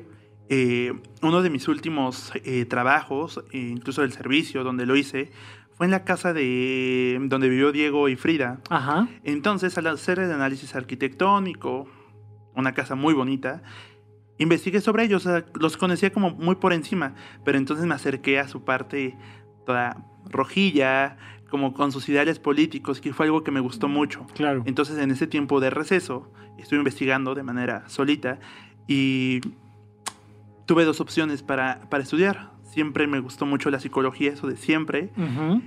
Eh, uno de mis últimos eh, trabajos, eh, incluso del servicio donde lo hice, fue en la casa de donde vivió Diego y Frida. Ajá. Entonces, al hacer el análisis arquitectónico, una casa muy bonita, investigué sobre ellos, o sea, los conocía como muy por encima, pero entonces me acerqué a su parte toda rojilla, como con sus ideales políticos, que fue algo que me gustó mucho. Claro. Entonces, en ese tiempo de receso, estuve investigando de manera solita y tuve dos opciones para, para, estudiar. Siempre me gustó mucho la psicología, eso de siempre. Uh -huh.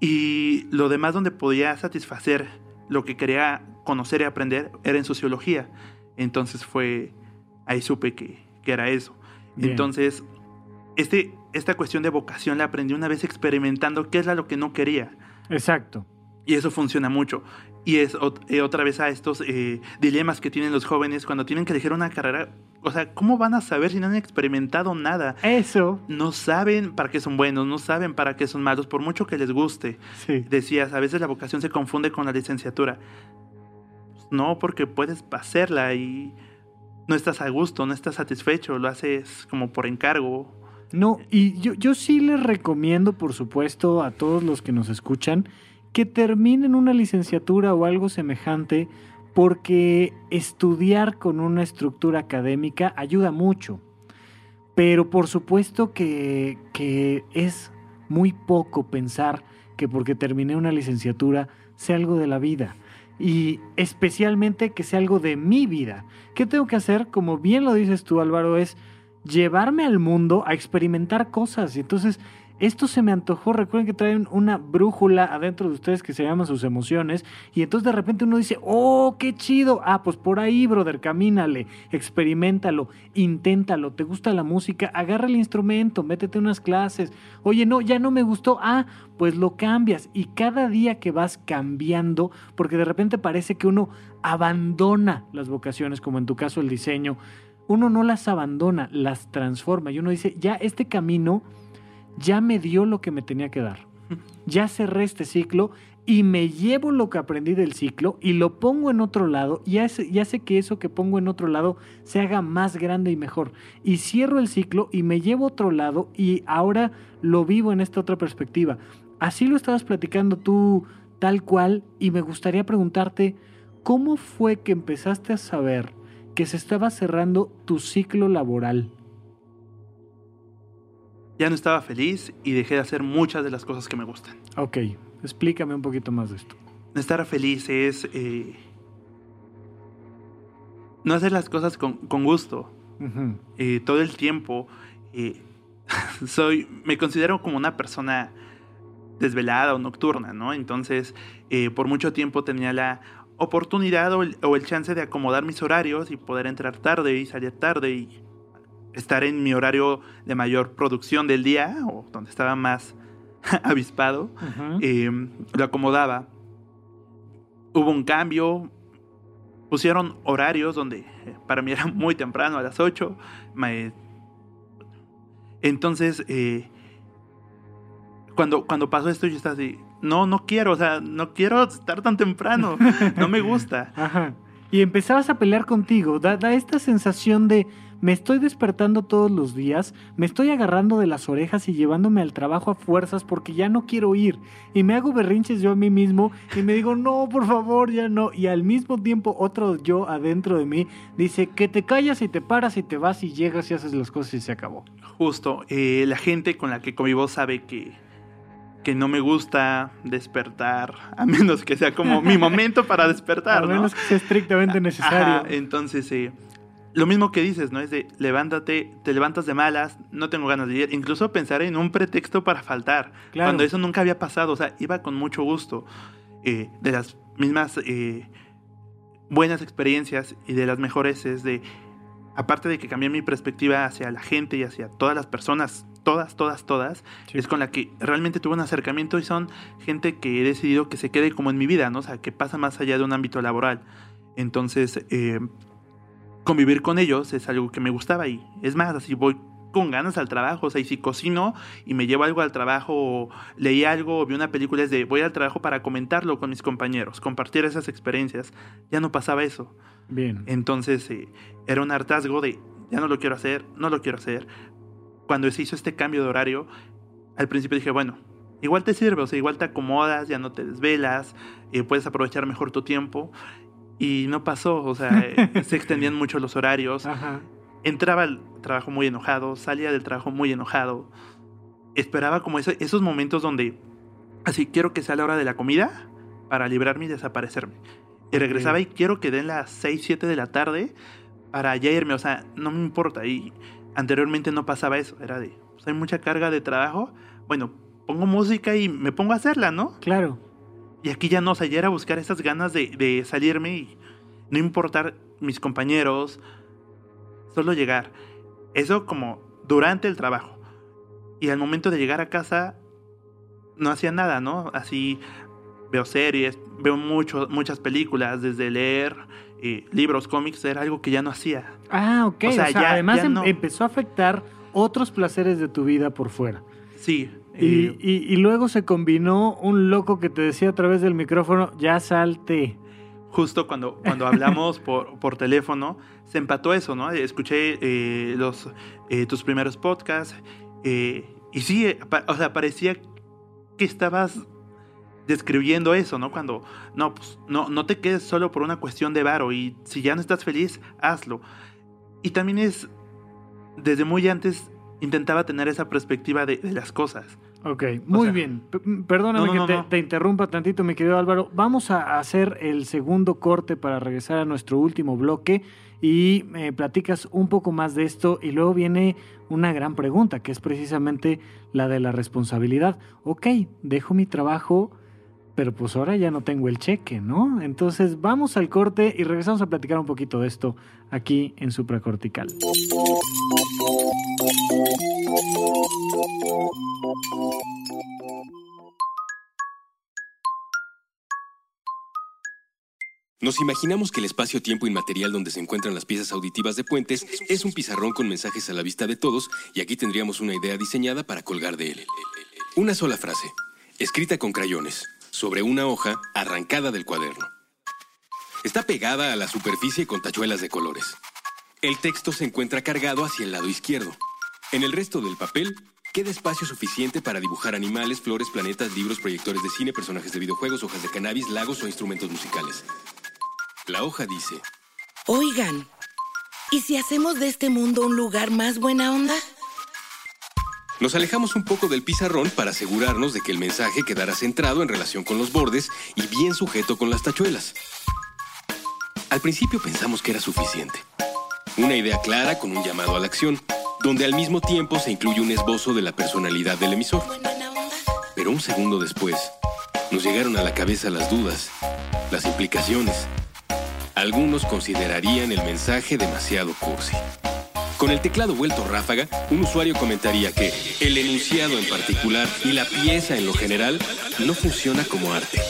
Y lo demás donde podía satisfacer lo que quería conocer y aprender era en sociología. Entonces fue, ahí supe que, que era eso. Bien. Entonces, este, esta cuestión de vocación la aprendí una vez experimentando qué es lo que no quería. Exacto. Y eso funciona mucho. Y es eh, otra vez a estos eh, dilemas que tienen los jóvenes cuando tienen que elegir una carrera. O sea, ¿cómo van a saber si no han experimentado nada? Eso. No saben para qué son buenos, no saben para qué son malos, por mucho que les guste. Sí. Decías, a veces la vocación se confunde con la licenciatura. No, porque puedes hacerla y no estás a gusto, no estás satisfecho, lo haces como por encargo. No, y yo, yo sí les recomiendo, por supuesto, a todos los que nos escuchan, que terminen una licenciatura o algo semejante, porque estudiar con una estructura académica ayuda mucho. Pero por supuesto que, que, es muy poco pensar que porque terminé una licenciatura sea algo de la vida. Y especialmente que sea algo de mi vida. ¿Qué tengo que hacer? Como bien lo dices tú, Álvaro, es llevarme al mundo a experimentar cosas. Y entonces esto se me antojó. Recuerden que traen una brújula adentro de ustedes que se llaman sus emociones. Y entonces de repente uno dice, oh, qué chido. Ah, pues por ahí, brother, camínale, experimentalo, inténtalo. ¿Te gusta la música? Agarra el instrumento, métete unas clases. Oye, no, ya no me gustó. Ah, pues lo cambias. Y cada día que vas cambiando, porque de repente parece que uno abandona las vocaciones, como en tu caso el diseño. Uno no las abandona, las transforma. Y uno dice, ya este camino ya me dio lo que me tenía que dar. ya cerré este ciclo y me llevo lo que aprendí del ciclo y lo pongo en otro lado y hace, y hace que eso que pongo en otro lado se haga más grande y mejor. Y cierro el ciclo y me llevo otro lado y ahora lo vivo en esta otra perspectiva. Así lo estabas platicando tú tal cual y me gustaría preguntarte, ¿cómo fue que empezaste a saber que se estaba cerrando tu ciclo laboral? Ya no estaba feliz y dejé de hacer muchas de las cosas que me gustan. Ok, explícame un poquito más de esto. Estar feliz es eh, no hacer las cosas con, con gusto. Eh, todo el tiempo eh, soy, me considero como una persona desvelada o nocturna, ¿no? Entonces, eh, por mucho tiempo tenía la oportunidad o el, o el chance de acomodar mis horarios y poder entrar tarde y salir tarde y estar en mi horario de mayor producción del día o donde estaba más avispado eh, lo acomodaba. Hubo un cambio, pusieron horarios donde eh, para mí era muy temprano, a las 8. me- entonces, eh, cuando, cuando pasó esto, yo estaba así, no, no quiero, o sea, no quiero estar tan temprano, no me gusta. Ajá. Y empezabas a pelear contigo. Da, da esta sensación de me estoy despertando todos los días, me estoy agarrando de las orejas y llevándome al trabajo a fuerzas porque ya no quiero ir. Y me hago berrinches yo a mí mismo y me digo, no, por favor, ya no. Y al mismo tiempo otro yo adentro de mí dice que te callas y te paras y te vas y llegas y haces las cosas y se acabó. Justo, eh, la gente con la que convivo sabe que, que no me gusta despertar, a menos que sea como mi momento para despertar, a ¿no? menos que sea estrictamente necesario. Ajá, entonces, eh, lo mismo que dices, ¿no? Es de levántate, te levantas de malas, no tengo ganas de ir. Incluso pensar en un pretexto para faltar. Claro. Cuando eso nunca había pasado. O sea, iba con mucho gusto. eh, de las mismas eh, buenas experiencias y de las mejores es de. Aparte de que cambié mi perspectiva hacia la gente y hacia todas las personas, todas, todas, todas, Sí. es con la que realmente tuve un acercamiento y son gente que he decidido que se quede como en mi vida, ¿no? O sea, que pasa más allá de un ámbito laboral. Entonces, eh, convivir con ellos es algo que me gustaba y es más, así voy con ganas al trabajo, o sea, y si cocino y me llevo algo al trabajo o leí algo o vi una película es de voy al trabajo para comentarlo con mis compañeros, compartir esas experiencias, ya no pasaba eso. Bien. Entonces eh, era un hartazgo de ya no lo quiero hacer, no lo quiero hacer. Cuando se hizo este cambio de horario, al principio dije, bueno, igual te sirve, o sea, igual te acomodas, ya no te desvelas, eh, puedes aprovechar mejor tu tiempo. Y no pasó, o sea, eh, se extendían mucho los horarios. Ajá. Entraba al trabajo muy enojado, salía del trabajo muy enojado. Esperaba como ese- esos momentos donde, así, quiero que sea la hora de la comida para librarme y desaparecerme. Y regresaba y quiero que den las 6, 7 de la tarde para ya irme, o sea, no me importa. Y anteriormente no pasaba eso, era de, pues hay mucha carga de trabajo, bueno, pongo música y me pongo a hacerla, ¿no? Claro. Y aquí ya no, o sea, ya era buscar esas ganas de, de salirme y no importar mis compañeros, solo llegar. Eso como durante el trabajo. Y al momento de llegar a casa, no hacía nada, ¿no? Así veo series, veo mucho, muchas películas, desde leer eh, libros, cómics, era algo que ya no hacía. Ah, ok. O O sea, ya- además ya em- no. empezó a afectar otros placeres de tu vida por fuera. Sí. Y, eh, y- y luego se combinó un loco que te decía a través del micrófono, ya salte. justo cuando, cuando hablamos por, por teléfono, se empató eso, ¿no? Escuché eh, los, eh, tus primeros podcasts eh, y sí, eh, pa- o sea, parecía que estabas describiendo eso, ¿no? Cuando, no, pues, no, no te quedes solo por una cuestión de varo y si ya no estás feliz, hazlo. Y también es, desde muy antes, intentaba tener esa perspectiva de, de las cosas. Ok, muy sea, bien. P- Perdóname no, no, que te, interrumpa tantito, mi querido Álvaro. Vamos a hacer el segundo corte para regresar a nuestro último bloque y me platicas un poco más de esto y luego viene una gran pregunta, que es precisamente la de la responsabilidad. Ok, dejo mi trabajo, pero pues ahora ya no tengo el cheque, ¿no? Entonces vamos al corte y regresamos a platicar un poquito de esto aquí en Supracortical. Nos imaginamos que el espacio-tiempo inmaterial donde se encuentran las piezas auditivas de puentes es un pizarrón con mensajes a la vista de todos y aquí tendríamos una idea diseñada para colgar de él. Una sola frase. escrita con crayones, sobre una hoja arrancada del cuaderno. Está pegada a la superficie con tachuelas de colores. El texto se encuentra cargado hacia el lado izquierdo. En el resto del papel queda espacio suficiente para dibujar animales, flores, planetas, libros, proyectores de cine, personajes de videojuegos, hojas de cannabis, lagos o instrumentos musicales. La hoja dice, Oigan, ¿y si hacemos de este mundo un lugar más buena onda? Nos alejamos un poco del pizarrón para asegurarnos de que el mensaje quedara centrado en relación con los bordes y bien sujeto con las tachuelas. Al principio pensamos que era suficiente. Una idea clara con un llamado a la acción, donde al mismo tiempo se incluye un esbozo de la personalidad del emisor. Pero un segundo después, nos llegaron a la cabeza las dudas, las implicaciones. Algunos considerarían el mensaje demasiado cursi. Con el teclado vuelto ráfaga, un usuario comentaría que el enunciado en particular y la pieza en lo general no funciona como arte.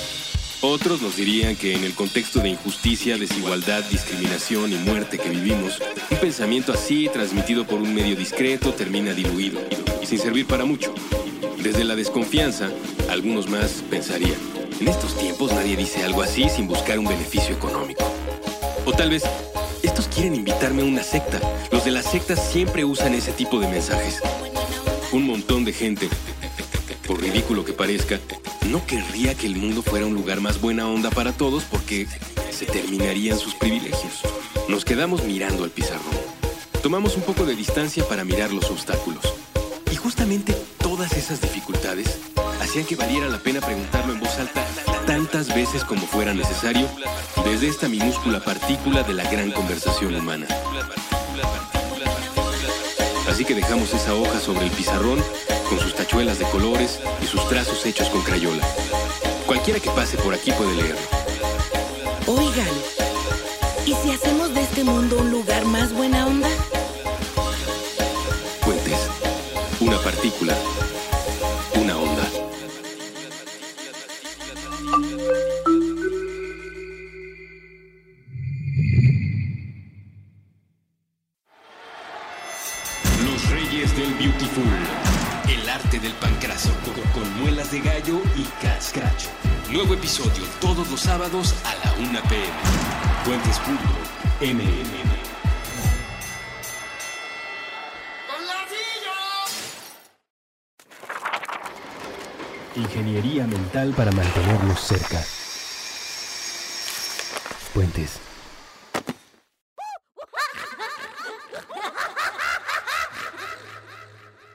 Otros nos dirían que en el contexto de injusticia, desigualdad, discriminación y muerte que vivimos, un pensamiento así, transmitido por un medio discreto, termina diluido y sin servir para mucho. Desde la desconfianza, algunos más pensarían, en estos tiempos nadie dice algo así sin buscar un beneficio económico. O tal vez, estos quieren invitarme a una secta. Los de las sectas siempre usan ese tipo de mensajes. Un montón de gente, por ridículo que parezca, no querría que el mundo fuera un lugar más buena onda para todos porque se terminarían sus privilegios. Nos quedamos mirando al pizarrón. Tomamos un poco de distancia para mirar los obstáculos. Y justamente todas esas dificultades hacían que valiera la pena preguntarlo en voz alta tantas veces como fuera necesario desde esta minúscula partícula de la gran conversación humana. Así que dejamos esa hoja sobre el pizarrón con sus tachuelas de colores y sus trazos hechos con crayola. Cualquiera que pase por aquí puede leerlo. Oigan, ¿y si hacemos de este mundo un lugar más buena onda? Puentes. Una partícula. Nuevo episodio todos los sábados a la 1 pm. Puentes.mmm. Ingeniería mental para mantenernos cerca. Puentes.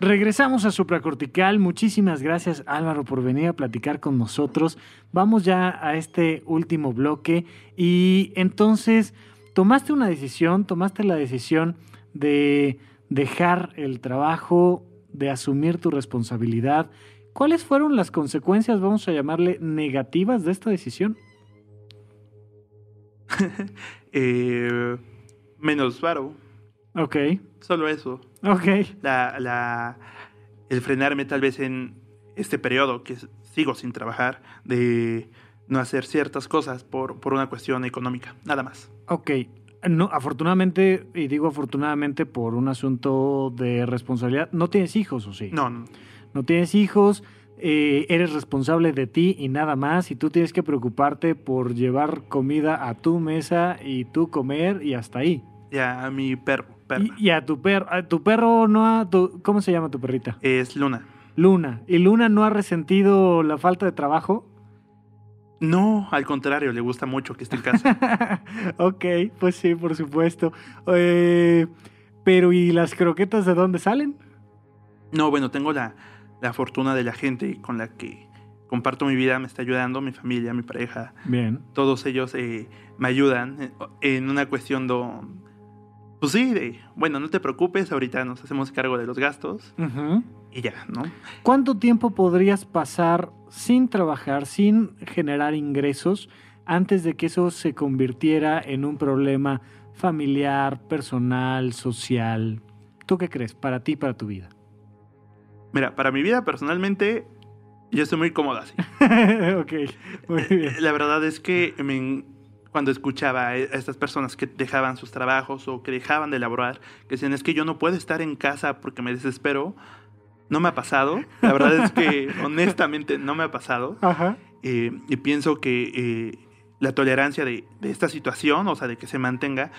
Regresamos a Supracortical. Muchísimas gracias Álvaro por venir a platicar con nosotros. Vamos ya a este último bloque y entonces tomaste una decisión, tomaste la decisión de dejar el trabajo, de asumir tu responsabilidad. ¿Cuáles fueron las consecuencias, vamos a llamarle, negativas de esta decisión? Eh, menos varo, Ok, solo eso. ok. La, la, el frenarme tal vez en este periodo que sigo sin trabajar, de no hacer ciertas cosas por, por una cuestión económica, nada más. Ok. No, afortunadamente, y digo afortunadamente por un asunto de responsabilidad, no tienes hijos, ¿o sí? No, no. No tienes hijos, eh, eres responsable de ti y nada más, y tú tienes que preocuparte por llevar comida a tu mesa y tú comer y hasta ahí. ya a mi perro, perra. Y, y a tu perro, a tu perro no ha, tu- ¿cómo se llama tu perrita? Es Luna. Luna. ¿Y Luna no ha resentido la falta de trabajo? No, al contrario, le gusta mucho que esté en casa. ok, pues sí, por supuesto. Eh, pero ¿y las croquetas de dónde salen? No, bueno, tengo la, la fortuna de la gente con la que comparto mi vida, me está ayudando, mi familia, mi pareja, Bien. todos ellos eh, me ayudan en, en una cuestión de... Pues sí, de, bueno, no te preocupes, ahorita nos hacemos cargo de los gastos y ya, ¿no? ¿Cuánto tiempo podrías pasar sin trabajar, sin generar ingresos, antes de que eso se convirtiera en un problema familiar, personal, social? ¿Tú qué crees para ti, para tu vida? Mira, para mi vida personalmente, yo estoy muy cómoda así. ok, muy bien. La verdad es que me cuando escuchaba a estas personas que dejaban sus trabajos o que dejaban de elaborar, que decían, es que yo no puedo estar en casa porque me desespero, no me ha pasado. La verdad es que honestamente no me ha pasado. Ajá. Eh, y pienso que eh, la tolerancia de, de, esta situación, o sea, de que se mantenga,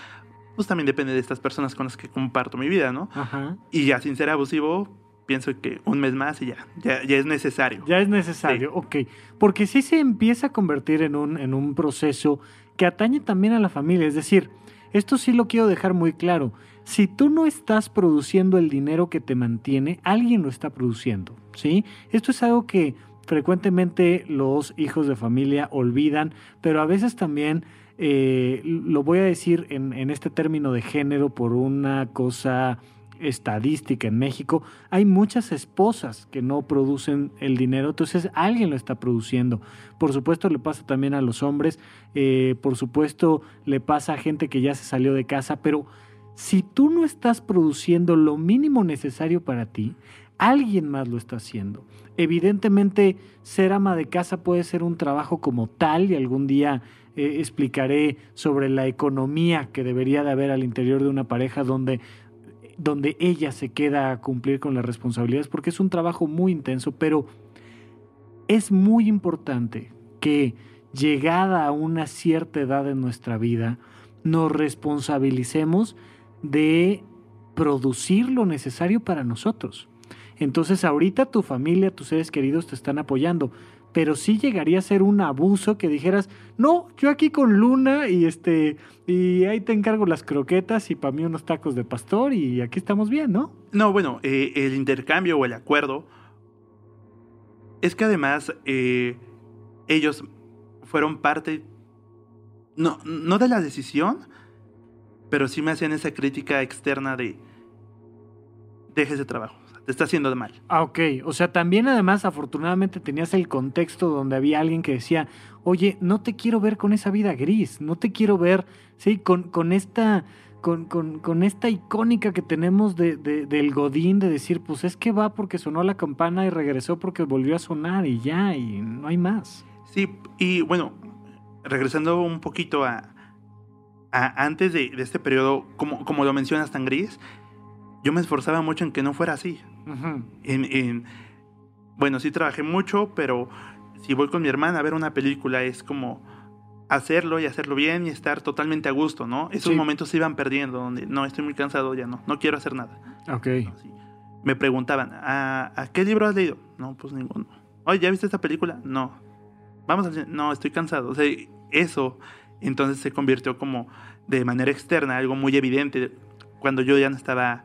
pues también depende de estas personas con las que comparto mi vida, ¿no? Ajá. Y ya sin ser abusivo, pienso que un mes más y ya, ya, ya es necesario. Ya es necesario, Sí. ok. Porque sí se empieza a convertir en un, en un proceso que atañe también a la familia. Es decir, esto sí lo quiero dejar muy claro. Si tú no estás produciendo el dinero que te mantiene, alguien lo está produciendo, ¿sí? Esto es algo que frecuentemente los hijos de familia olvidan, pero a veces también, eh, lo voy a decir en, en este término de género por una cosa estadística en México, hay muchas esposas que no producen el dinero, entonces alguien lo está produciendo. Por supuesto le pasa también a los hombres, eh, por supuesto le pasa a gente que ya se salió de casa, pero si tú no estás produciendo lo mínimo necesario para ti, alguien más lo está haciendo. Evidentemente, ser ama de casa puede ser un trabajo como tal y algún día eh, explicaré sobre la economía que debería de haber al interior de una pareja donde donde ella se queda a cumplir con las responsabilidades, porque es un trabajo muy intenso, pero es muy importante que llegada a una cierta edad en nuestra vida, nos responsabilicemos de producir lo necesario para nosotros. Entonces ahorita tu familia, tus seres queridos te están apoyando, pero sí llegaría a ser un abuso que dijeras, no, yo aquí con Luna y este y ahí te encargo las croquetas y para mí unos tacos de pastor y aquí estamos bien, ¿no? No, bueno, eh, el intercambio o el acuerdo es que además eh, ellos fueron parte, no, no de la decisión, pero sí me hacían esa crítica externa de, deje ese trabajo, te está haciendo de mal. Ah, ok. O sea, también además afortunadamente tenías el contexto donde había alguien que decía, oye, no te quiero ver con esa vida gris, no te quiero ver, sí, con, con esta... Con, con, con esta icónica que tenemos de, de- del Godín de decir, pues es que va porque sonó la campana y regresó porque volvió a sonar y ya, y no hay más. Sí, y bueno, regresando un poquito a, a antes de, de este periodo, como, como lo mencionas tan gris, yo me esforzaba mucho en que no fuera así. Ujú. En, en- bueno, sí trabajé mucho, pero si voy con mi hermana a ver una película es como hacerlo y hacerlo bien y estar totalmente a gusto, ¿no? Esos Sí. momentos se iban perdiendo, donde no, estoy muy cansado, ya no, no quiero hacer nada. Ok. ¿no? Sí. Me preguntaban, ¿a, a qué libro has leído? No, pues ninguno. Oye, ¿ya viste esta película? No. Vamos al cine? No, estoy cansado. O sea, eso entonces se convirtió como de manera externa, algo muy evidente, cuando yo ya no estaba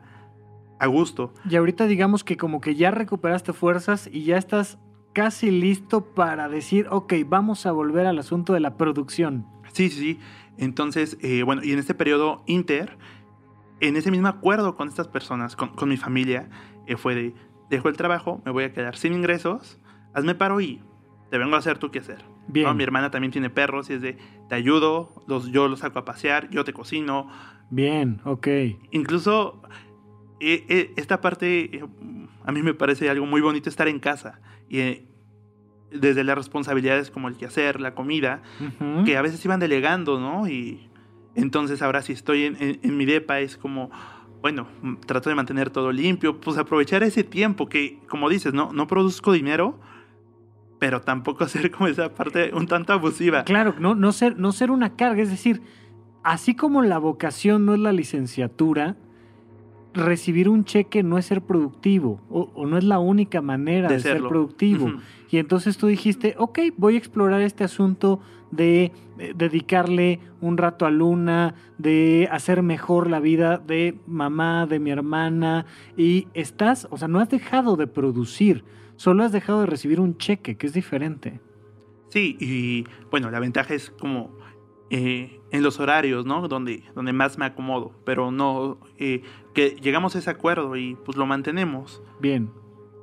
a gusto. Y ahorita digamos que como que ya recuperaste fuerzas y ya estás casi listo para decir, ok, vamos a volver al asunto de la producción. Sí, sí, sí. Entonces, eh, bueno, y en este periodo inter, en ese mismo acuerdo con estas personas, con, con mi familia, eh, fue de, dejo el trabajo, me voy a quedar sin ingresos, hazme paro y te vengo a hacer tú qué hacer. Bien. ¿no? Mi hermana también tiene perros y es de, te ayudo, los, yo los saco a pasear, yo te cocino. Bien, ok. Incluso esta parte, eh, a mí me parece algo muy bonito estar en casa. Y eh, desde las responsabilidades como el quehacer, la comida, que a veces iban delegando, ¿no? Y entonces ahora si estoy en, en- en mi depa es como, bueno, mm, trato de mantener todo limpio, pues aprovechar ese tiempo que, como dices, no, no produzco dinero, pero tampoco hacer como esa parte un tanto abusiva. Claro, no, no, ser, no ser una carga, es decir, así como la vocación no es la licenciatura, recibir un cheque no es ser productivo o, o no es la única manera de, De ser productivo. Y entonces tú dijiste, ok, voy a explorar este asunto de eh, dedicarle un rato a Luna, de hacer mejor la vida de mamá, de mi hermana, y estás, o sea, no has dejado de producir, solo has dejado de recibir un cheque, que es diferente. Sí, y bueno, la ventaja es como eh, en los horarios, ¿no? Donde, donde más me acomodo, pero no, eh, que llegamos a ese acuerdo y pues lo mantenemos. Bien,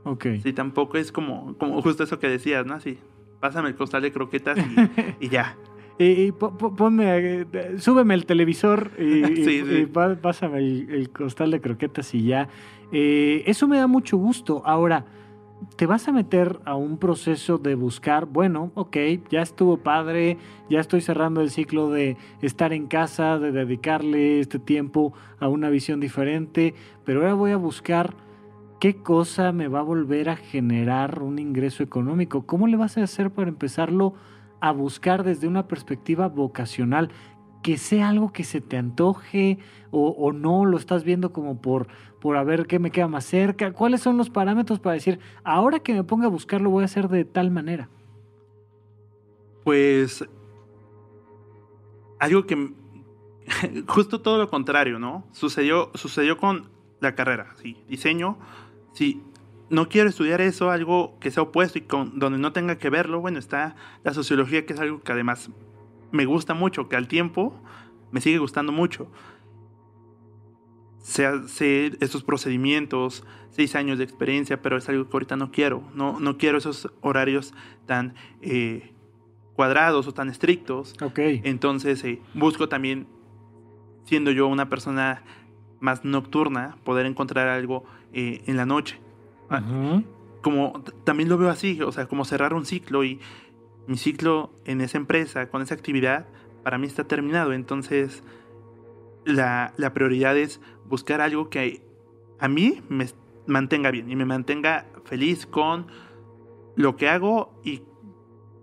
ok. Sí, tampoco es como, como justo eso que decías, ¿no? Así, pásame el costal de croquetas y, y ya. Y, y po- po- ponme, súbeme el televisor y, Sí, sí. y pásame el, el costal de croquetas y ya. Eh, eso me da mucho gusto. Ahora, te vas a meter a un proceso de buscar, bueno, ok, ya estuvo padre, ya estoy cerrando el ciclo de estar en casa, de dedicarle este tiempo a una visión diferente, pero ahora voy a buscar ¿qué cosa me va a volver a generar un ingreso económico? ¿Cómo le vas a hacer para empezarlo a buscar desde una perspectiva vocacional? Que sea algo que se te antoje o, no lo estás viendo como por, por a ver qué me queda más cerca. ¿Cuáles son los parámetros para decir, ahora que me ponga a buscarlo voy a hacer de tal manera? Pues algo que justo todo lo contrario, ¿no? Sucedió, sucedió con la carrera, sí, diseño, sí, no quiero estudiar eso, algo que sea opuesto y con, donde no tenga que verlo, bueno, está la sociología, que es algo que además me gusta mucho, que al tiempo me sigue gustando mucho. Sé, estos procedimientos, seis años de experiencia, pero es algo que ahorita no quiero. No, no quiero esos horarios tan eh, cuadrados o tan estrictos. Entonces eh, busco también, siendo yo una persona más nocturna, poder encontrar algo eh, en la noche. Ah, como también lo veo así, o sea, como cerrar un ciclo y mi ciclo en esa empresa, con esa actividad, para mí está terminado. Entonces, la, la prioridad es buscar algo que a mí me mantenga bien y me mantenga feliz con lo que hago y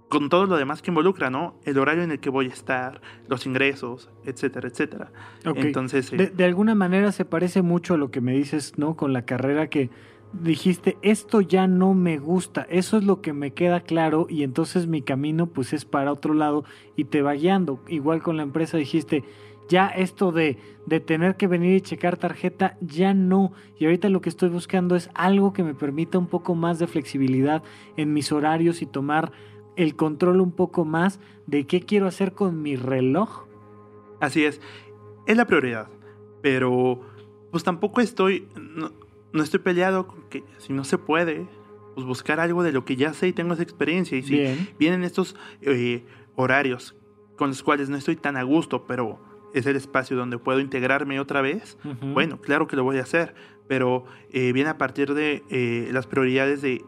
con todo lo demás que involucra, ¿no? El horario en el que voy a estar, los ingresos, etcétera, etcétera. Entonces, de, de, alguna manera se parece mucho a lo que me dices, ¿no? Con la carrera que dijiste, esto ya no me gusta, eso es lo que me queda claro y entonces mi camino pues es para otro lado y te va guiando. Igual con la empresa dijiste, ya esto de, de tener que venir y checar tarjeta, ya no. Y ahorita lo que estoy buscando es algo que me permita un poco más de flexibilidad en mis horarios y tomar el control un poco más de qué quiero hacer con mi reloj. Así es, es la prioridad, pero pues tampoco estoy, estoy peleado con que si no se puede, pues buscar algo de lo que ya sé y tengo esa experiencia. Y si vienen estos eh, horarios con los cuales no estoy tan a gusto, pero es el espacio donde puedo integrarme otra vez, bueno, claro que lo voy a hacer, pero eh, viene a partir de eh, las prioridades de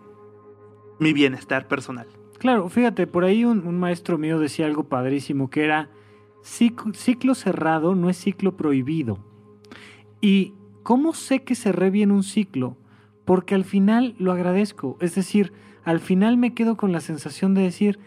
mi bienestar personal. Claro, fíjate, por ahí un, maestro mío decía algo padrísimo, que era ciclo, cerrado no es ciclo prohibido. ¿Y cómo sé que cerré bien un ciclo? Porque al final lo agradezco, es decir, al final me quedo con la sensación de decir,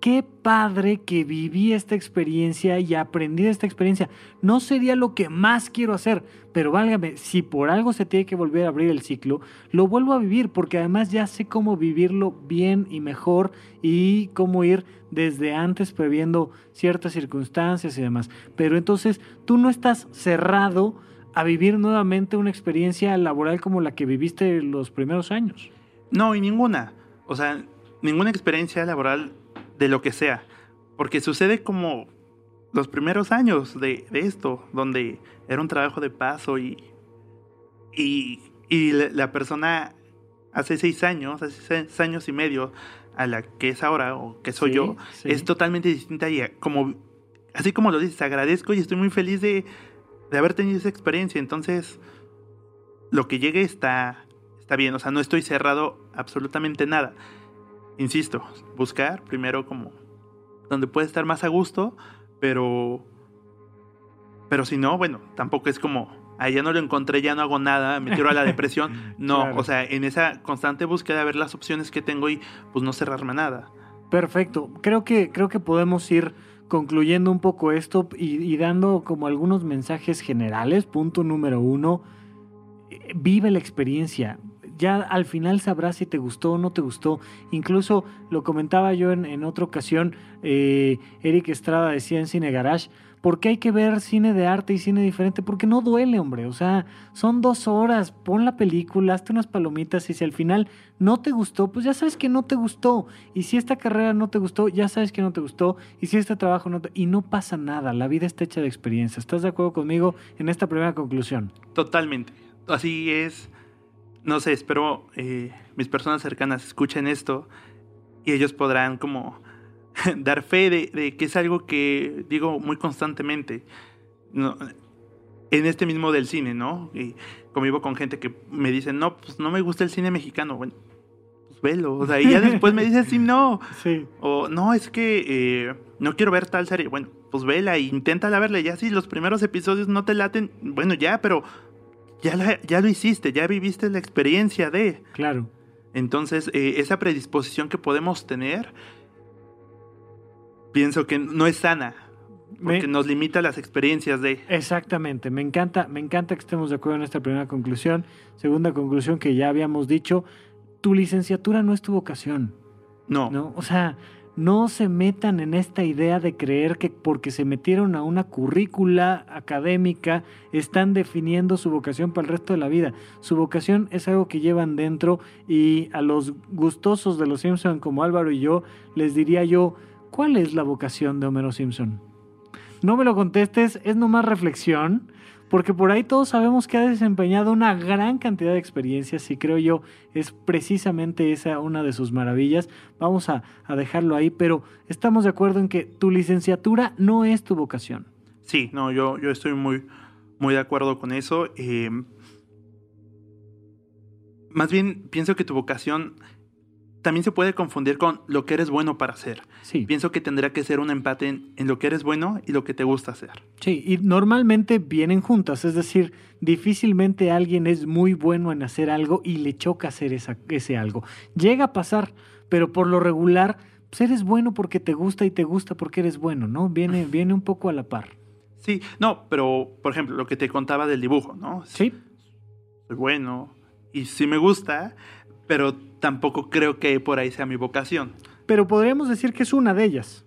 qué padre que viví esta experiencia y aprendí de esta experiencia. No sería lo que más quiero hacer, pero válgame, si por algo se tiene que volver a abrir el ciclo, lo vuelvo a vivir porque además ya sé cómo vivirlo bien y mejor y cómo ir desde antes previendo ciertas circunstancias y demás. Pero entonces tú no estás cerrado a vivir nuevamente una experiencia laboral como la que viviste los primeros años. No, y ninguna. O sea, ninguna experiencia laboral de lo que sea. Porque sucede como los primeros años de, esto, donde era un trabajo de paso y, y, la, persona hace seis años, hace seis años y medio a la que es ahora o que soy yo, es totalmente distinta y como, así como lo dices, agradezco y estoy muy feliz de, de haber tenido esa experiencia. Entonces, lo que llegue está, está bien, o sea, no estoy cerrado absolutamente nada insisto, buscar primero como donde puede estar más a gusto, pero pero si no, bueno, tampoco es como, ahí ya no lo encontré, ya no hago nada, me tiro a la depresión. No, o sea, en esa constante búsqueda de ver las opciones que tengo y pues no cerrarme nada. Perfecto. Creo que, creo que podemos ir concluyendo un poco esto y, dando como algunos mensajes generales. Punto número uno, vive la experiencia ya al final sabrás si te gustó o no te gustó. Incluso lo comentaba yo en, otra ocasión, eh, Eric Estrada decía en Cine Garage, ¿por qué hay que ver cine de arte y cine diferente? Porque no duele, hombre. O sea, son dos horas, pon la película, hazte unas palomitas y si al final no te gustó, pues ya sabes que no te gustó. Y si esta carrera no te gustó, ya sabes que no te gustó. Y si este trabajo no te... Y no pasa nada, la vida está hecha de experiencia. ¿Estás de acuerdo conmigo en esta primera conclusión? Totalmente. Así es no sé, espero eh, mis personas cercanas escuchen esto y ellos podrán como dar fe de, que es algo que digo muy constantemente. en este mismo del cine, ¿no? Y convivo con gente que me dice, no, pues no me gusta el cine mexicano. Bueno, pues velo. O sea, y ya después me dice, sí, no. Sí. O no, es que eh, no quiero ver tal serie. Bueno, pues vela e inténtala verla. Ya si los primeros episodios no te laten, bueno, ya, pero ya, la- ya lo hiciste, ya viviste la experiencia de. Claro. Entonces, eh, esa predisposición que podemos tener, pienso que no es sana, porque Me- nos limita las experiencias de... Exactamente, me encanta, me encanta que estemos de acuerdo en esta primera conclusión. Segunda conclusión que ya habíamos dicho, tu licenciatura no es tu vocación, No, ¿no? O sea, no se metan en esta idea de creer que porque se metieron a una currícula académica están definiendo su vocación para el resto de la vida. Su vocación es algo que llevan dentro y a los gustosos de los Simpson como Álvaro y yo les diría yo, ¿cuál es la vocación de Homero Simpson? No me lo contestes, es nomás reflexión, porque por ahí todos sabemos que ha desempeñado una gran cantidad de experiencias y creo yo es precisamente esa una de sus maravillas. Vamos a, dejarlo ahí, pero estamos de acuerdo en que tu licenciatura no es tu vocación. sí, no, yo, yo estoy muy, muy de acuerdo con eso. eh, más bien, pienso que tu vocación también se puede confundir con lo que eres bueno para hacer. Sí, Pienso que tendrá que ser un empate en, en lo que eres bueno y lo que te gusta hacer. sí, y normalmente vienen juntas, es decir, difícilmente alguien es muy bueno en hacer algo y le choca hacer esa, ese algo. Llega a pasar, pero por lo regular, pues eres bueno porque te gusta y te gusta porque eres bueno, ¿no? Viene, viene un poco a la par. Sí, no, pero por ejemplo, lo que te contaba del dibujo, ¿no? Sí, Soy bueno y sí me gusta, pero tampoco creo que por ahí sea mi vocación. pero podríamos decir que es una de ellas.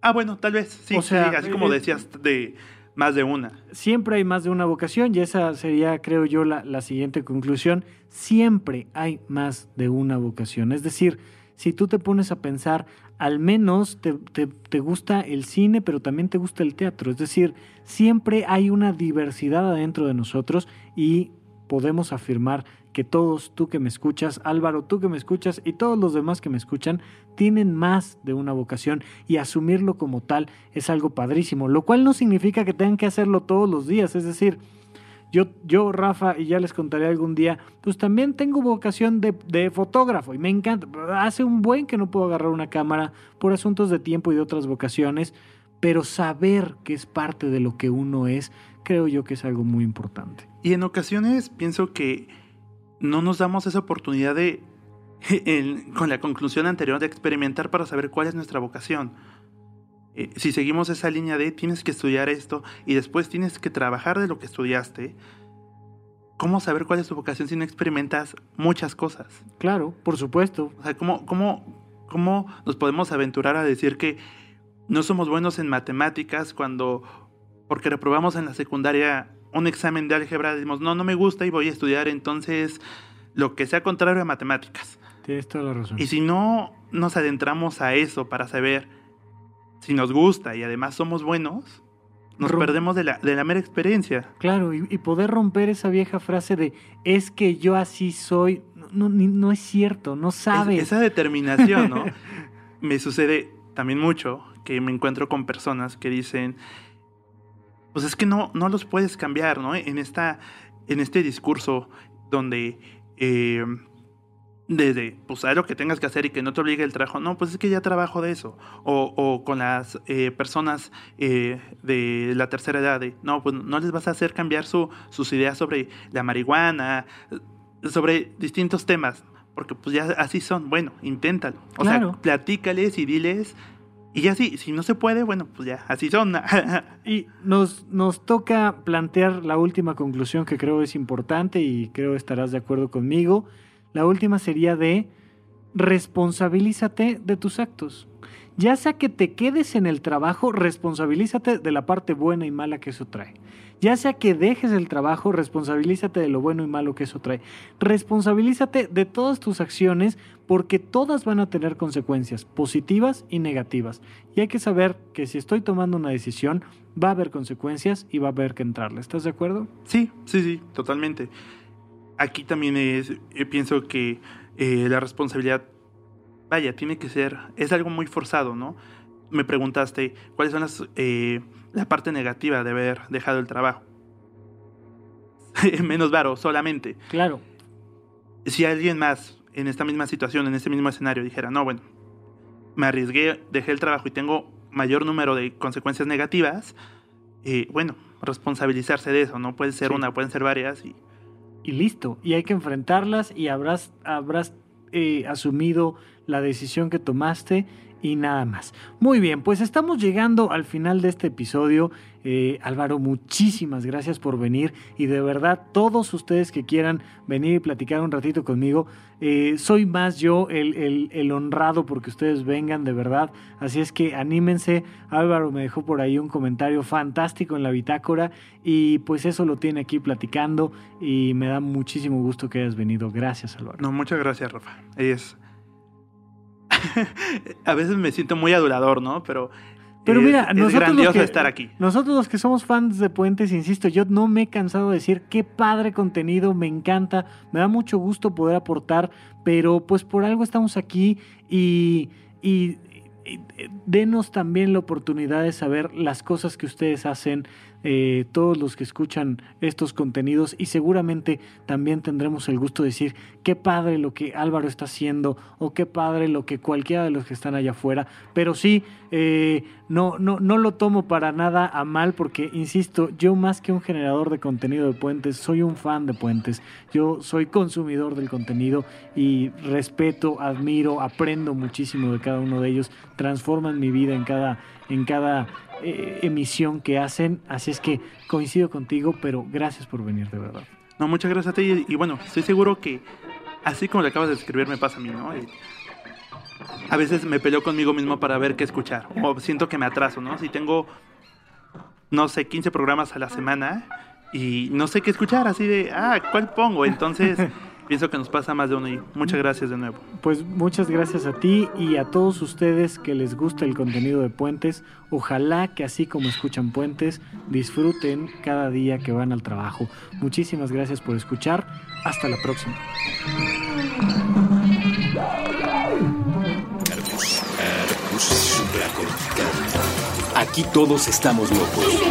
Ah, bueno, tal vez, sí, O sea, sí, así como eh, decías de más de una. Siempre hay más de una vocación y esa sería, creo yo, la, la siguiente conclusión. Siempre hay más de una vocación. Es decir, si tú te pones a pensar, al menos te, te- te gusta el cine, pero también te gusta el teatro. Es decir, siempre hay una diversidad adentro de nosotros y podemos afirmar que todos, tú que me escuchas, Álvaro, tú que me escuchas y todos los demás que me escuchan, tienen más de una vocación y asumirlo como tal es algo padrísimo, lo cual no significa que tengan que hacerlo todos los días, es decir, yo, yo Rafa, y ya les contaré algún día, pues también tengo vocación de, de fotógrafo y me encanta, hace un buen que no puedo agarrar una cámara por asuntos de tiempo y de otras vocaciones, pero saber que es parte de lo que uno es, creo yo que es algo muy importante. Y en ocasiones pienso que no nos damos esa oportunidad de, con la conclusión anterior, de experimentar para saber cuál es nuestra vocación. Eh, si seguimos esa línea de tienes que estudiar esto y después tienes que trabajar de lo que estudiaste, ¿cómo saber cuál es tu vocación si no experimentas muchas cosas? Claro, por supuesto, O sea, ¿cómo, cómo, cómo nos podemos aventurar a decir que no somos buenos en matemáticas cuando, porque reprobamos en la secundaria un examen de álgebra, decimos, no, no me gusta y voy a estudiar entonces lo que sea contrario a matemáticas? tienes toda la razón. Y si no nos adentramos a eso para saber si nos gusta y además somos buenos, nos Rom- perdemos de la, de la mera experiencia. Claro, y, y poder romper esa vieja frase de es que yo así soy, no, no, es cierto, no Es- sabes. esa determinación, ¿no? me sucede también mucho que me encuentro con personas que dicen, pues es que no, no los puedes cambiar, ¿no? En, esta, en este discurso donde eh, desde, pues haz lo que tengas que hacer y que no te obligue el trabajo, no, pues es que ya trabajo de eso. O, o con las eh, personas eh, de la tercera edad, de, no, pues no les vas a hacer cambiar su, sus ideas sobre la marihuana, sobre distintos temas, porque pues ya así son, bueno, inténtalo. O Claro. sea, platícales y diles, y ya sí, si no se puede, bueno, pues ya, así son. Y nos, nos toca plantear la última conclusión que creo es importante y creo estarás de acuerdo conmigo. La última sería de responsabilízate de tus actos. Ya sea que te quedes en el trabajo, responsabilízate de la parte buena y mala que eso trae. Ya sea que dejes el trabajo, responsabilízate de lo bueno y malo que eso trae. Responsabilízate de todas tus acciones porque todas van a tener consecuencias positivas y negativas. Y hay que saber que si estoy tomando una decisión, va a haber consecuencias y va a haber que entrarle. ¿Estás de acuerdo? Sí, sí, sí, totalmente. Aquí también es, pienso que eh, la responsabilidad, vaya, tiene que ser, es algo muy forzado, ¿no? Me preguntaste cuáles son las, eh, la parte negativa de haber dejado el trabajo. Menos varo, solamente. Claro. Si alguien más en esta misma situación, en este mismo escenario, dijera, no, bueno, me arriesgué, dejé el trabajo y tengo mayor número de consecuencias negativas, eh, bueno, responsabilizarse de eso, ¿no? Puede ser Sí. una, pueden ser varias y y listo. Y hay que enfrentarlas y habrás, habrás eh, asumido la decisión que tomaste y nada más. Muy bien, pues estamos llegando al final de este episodio. Eh, Álvaro, muchísimas gracias por venir y de verdad todos ustedes que quieran venir y platicar un ratito conmigo, eh, soy más yo el, el, honrado porque ustedes vengan de verdad. Así es que anímense. Álvaro me dejó por ahí un comentario fantástico en la bitácora y pues eso lo tiene aquí platicando y me da muchísimo gusto que hayas venido. Gracias Álvaro. No, muchas gracias Rafa. Es a veces me siento muy adulador, ¿no? Pero pero mira, nosotros los que, estar aquí. Nosotros los que somos fans de Puentes, insisto, yo no me he cansado de decir qué padre contenido, me encanta, me da mucho gusto poder aportar, pero pues por algo estamos aquí y, y denos también la oportunidad de saber las cosas que ustedes hacen, eh, todos los que escuchan estos contenidos y seguramente también tendremos el gusto de decir qué padre lo que Álvaro está haciendo o qué padre lo que cualquiera de los que están allá afuera. Pero sí, eh, no, no, no lo tomo para nada a mal porque, insisto, yo más que un generador de contenido de puentes, soy un fan de puentes. Yo soy consumidor del contenido y respeto, admiro, aprendo muchísimo de cada uno de ellos, transforman mi vida en cada, en cada eh, emisión que hacen. Así es que coincido contigo, pero gracias por venir, de verdad. No, muchas gracias a ti. Y, bueno, estoy seguro que así como le acabas de escribir, me pasa a mí, ¿no? a veces me peleo conmigo mismo para ver qué escuchar. O siento que me atraso, ¿no? Si tengo, no sé, 15 programas a la semana y no sé qué escuchar, así de, ah, ¿cuál pongo? Entonces. Pienso que nos pasa más de uno y muchas gracias de nuevo. Pues muchas gracias a ti y a todos ustedes que les gusta el contenido de Puentes. Ojalá que así como escuchan Puentes, disfruten cada día que van al trabajo. Muchísimas gracias por escuchar. Hasta la próxima. Aquí todos estamos locos.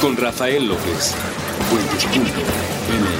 Con Rafael López. Puentes.